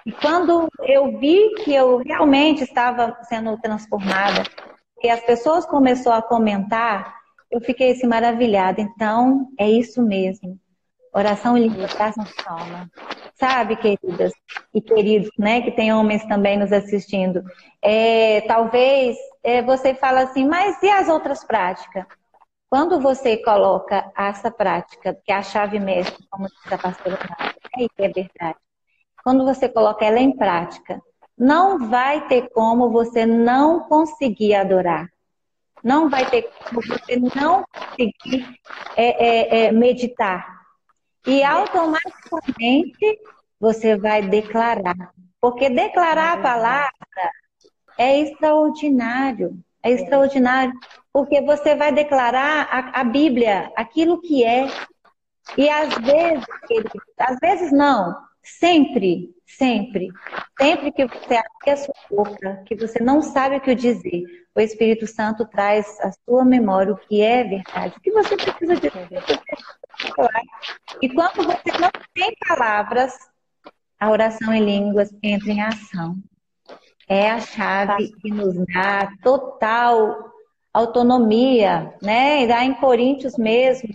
E quando eu vi que eu realmente estava sendo transformada, e as pessoas começaram a comentar, eu fiquei assim maravilhada. Então, é isso mesmo. Oração em língua transforma. Sabe, queridas e queridos, né, que tem homens também nos assistindo. É, talvez é, você fala assim, mas e as outras práticas? Quando você coloca essa prática, que é a chave mestra, como diz a pastora, é verdade. Quando você coloca ela em prática, não vai ter como você não conseguir adorar. Não vai ter como você não conseguir é, é, é, meditar. E automaticamente você vai declarar. Porque declarar a palavra é extraordinário. É extraordinário. Porque você vai declarar a, a Bíblia, aquilo que é. E às vezes, às vezes não, sempre, sempre, sempre que você abre a sua boca, que você não sabe o que dizer, o Espírito Santo traz à sua memória o que é verdade, o que você precisa dizer. E quando você não tem palavras, a oração em línguas entra em ação. É a chave que nos dá total autonomia, né? E dá em Coríntios mesmo.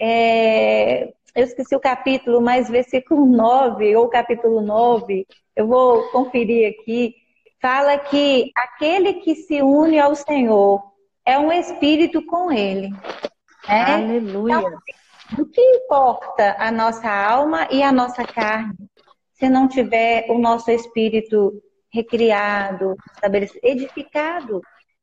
É... eu esqueci o capítulo, mas versículo 9, ou capítulo 9, eu vou conferir aqui, fala que aquele que se une ao Senhor é um espírito com ele. Né? Aleluia. Então, o que importa a nossa alma e a nossa carne? Se não tiver o nosso espírito recriado, edificado.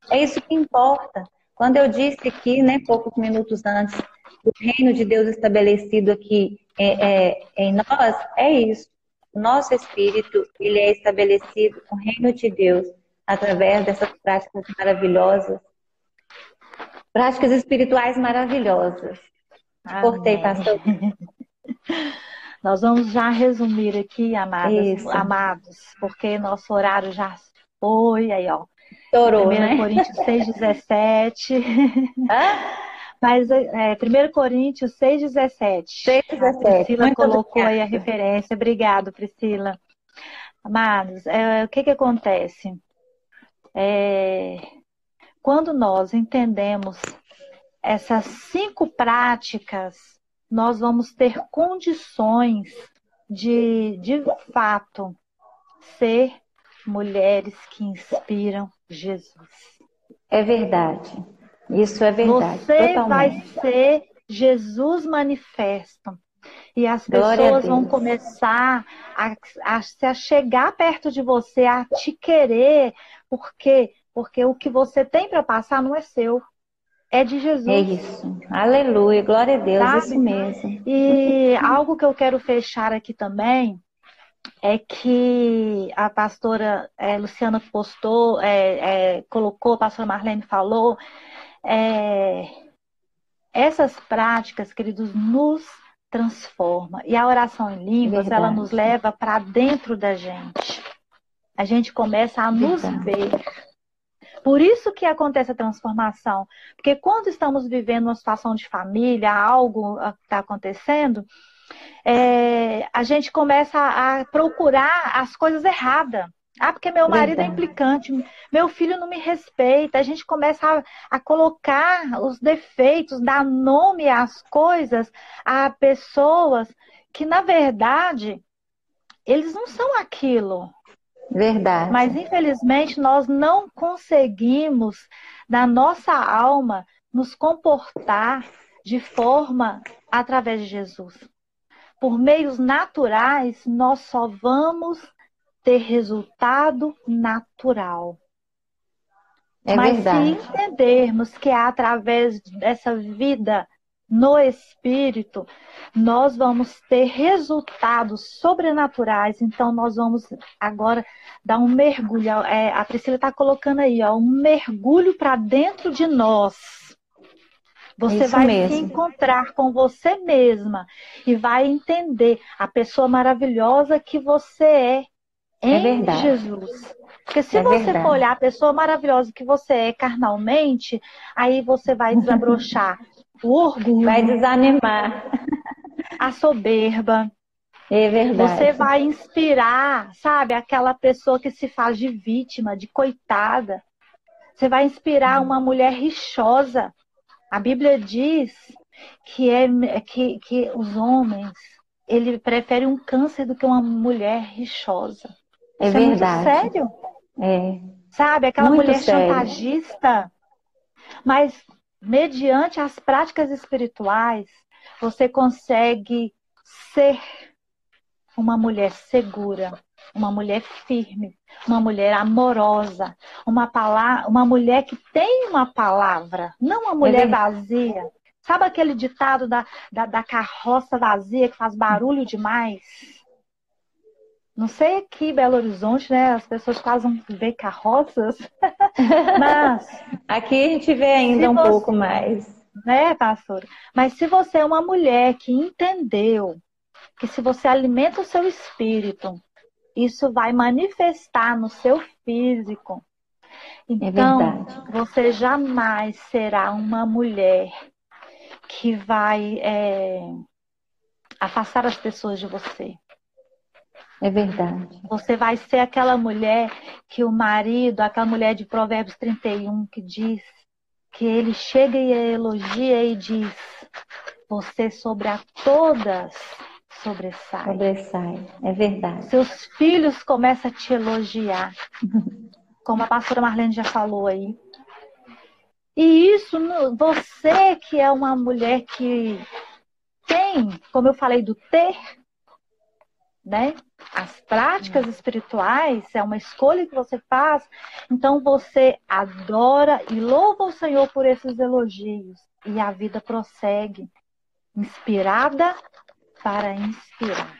É isso que importa. Quando eu disse aqui, né, poucos minutos antes, o reino de Deus estabelecido aqui é, é, em nós, é isso. O nosso espírito, ele é estabelecido, o reino de Deus, através dessas práticas maravilhosas, práticas espirituais maravilhosas. Amém. Cortei, pastor. Nós vamos já resumir aqui, amados, amados, porque nosso horário já foi, aí ó. Estourou, 1 né? Coríntios 6, 17. Mas é, 1 Coríntios 6, 17. 6, 17. A Priscila Muito colocou obrigada. aí a referência. Obrigado, Priscila. Amados, é, o que que acontece? É, quando nós entendemos essas cinco práticas nós vamos ter condições de, de fato, ser mulheres que inspiram Jesus. É verdade. Isso é verdade. Você totalmente. vai ser Jesus manifesto. E as pessoas vão começar a, a, a chegar perto de você, a te querer. Por quê? Porque o que você tem para passar não é seu é de Jesus. É isso. Aleluia, glória a Deus, Sabe? isso mesmo. E algo que eu quero fechar aqui também é que a pastora é, Luciana postou, é, é, colocou, a pastora Marlene falou, é, essas práticas, queridos, nos transforma. E a oração em línguas, Verdade. ela nos leva para dentro da gente. A gente começa a nos Verdade. ver por isso que acontece a transformação. Porque quando estamos vivendo uma situação de família, algo está acontecendo, é, a gente começa a procurar as coisas erradas. Ah, porque meu marido é implicante, meu filho não me respeita. A gente começa a, a, colocar os defeitos, dar nome às coisas, a pessoas que, na verdade, eles não são aquilo. Verdade. Mas infelizmente nós não conseguimos, na nossa alma, nos comportar de forma através de Jesus. Por meios naturais, nós só vamos ter resultado natural. É Mas verdade. se entendermos que é através dessa vida no espírito, nós vamos ter resultados sobrenaturais. Então, nós vamos agora dar um mergulho. É, a Priscila está colocando aí, ó, um mergulho para dentro de nós. Você Isso vai mesmo. se encontrar com você mesma e vai entender a pessoa maravilhosa que você é, é em é Jesus. Porque se é você verdade. for olhar a pessoa maravilhosa que você é carnalmente, aí você vai desabrochar o orgulho. Vai desanimar. A soberba. É verdade. Você vai inspirar, sabe, aquela pessoa que se faz de vítima, de coitada. Você vai inspirar uma mulher rixosa. A Bíblia diz que, é, que, que os homens ele prefere um câncer do que uma mulher rixosa. É Isso verdade. É sério. É. Sabe, aquela muito mulher sério. chantagista. Mas mediante as práticas espirituais, você consegue ser uma mulher segura, uma mulher firme, uma mulher amorosa, uma, palavra, uma mulher que tem uma palavra, não uma mulher vazia. Sabe aquele ditado da, da, da carroça vazia que faz barulho demais? Não sei aqui, Belo Horizonte, né? As pessoas quase vê carroças. Mas. Aqui a gente vê ainda um você, pouco mais. Né, pastora? Mas se você é uma mulher que entendeu que se você alimenta o seu espírito, isso vai manifestar no seu físico. É então, é você jamais será uma mulher que vai é, afastar as pessoas de você. É verdade. Você vai ser aquela mulher que o marido, aquela mulher de Provérbios 31, que diz que ele chega e elogia e diz: Você sobre a todas sobressai. Sobressai, é verdade. Seus filhos começam a te elogiar, como a pastora Marlene já falou aí. E isso, você que é uma mulher que tem, como eu falei, do ter, né? As práticas espirituais é uma escolha que você faz, então você adora e louva o Senhor por esses elogios e a vida prossegue, inspirada para inspirar.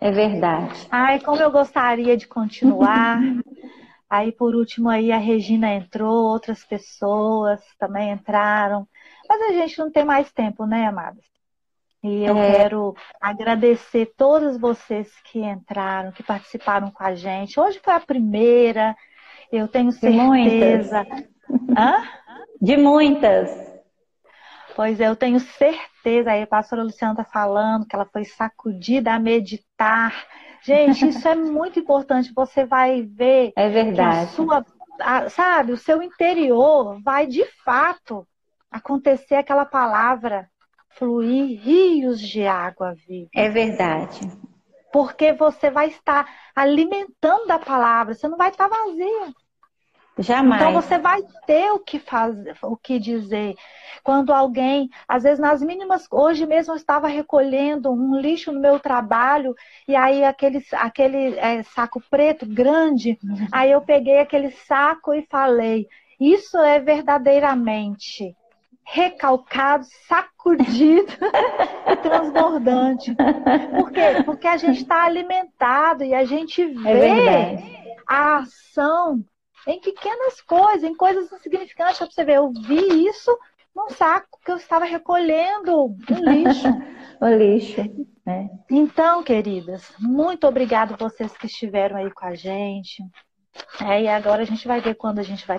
É verdade. Ai, como eu gostaria de continuar. aí por último aí a Regina entrou, outras pessoas também entraram. Mas a gente não tem mais tempo, né, amadas? E eu é. quero agradecer todos vocês que entraram, que participaram com a gente. Hoje foi a primeira, eu tenho certeza. De muitas. Hã? De muitas. Pois é, eu tenho certeza, aí a pastora Luciana está falando que ela foi sacudida a meditar. Gente, isso é muito importante. Você vai ver é verdade. a sua, a, sabe, o seu interior vai de fato acontecer aquela palavra fluir rios de água viva. É verdade. Porque você vai estar alimentando a palavra, você não vai estar vazia. Jamais. Então você vai ter o que fazer, o que dizer. Quando alguém, às vezes nas mínimas, hoje mesmo eu estava recolhendo um lixo no meu trabalho e aí aquele, aquele é, saco preto grande, aí eu peguei aquele saco e falei: isso é verdadeiramente recalcado, sacudido e transbordante. Por quê? Porque a gente está alimentado e a gente é vê é a ação em pequenas coisas, em coisas insignificantes. Para você ver, eu vi isso num saco que eu estava recolhendo um lixo. o lixo. É. Então, queridas, muito obrigada vocês que estiveram aí com a gente. É, e agora a gente vai ver quando a gente vai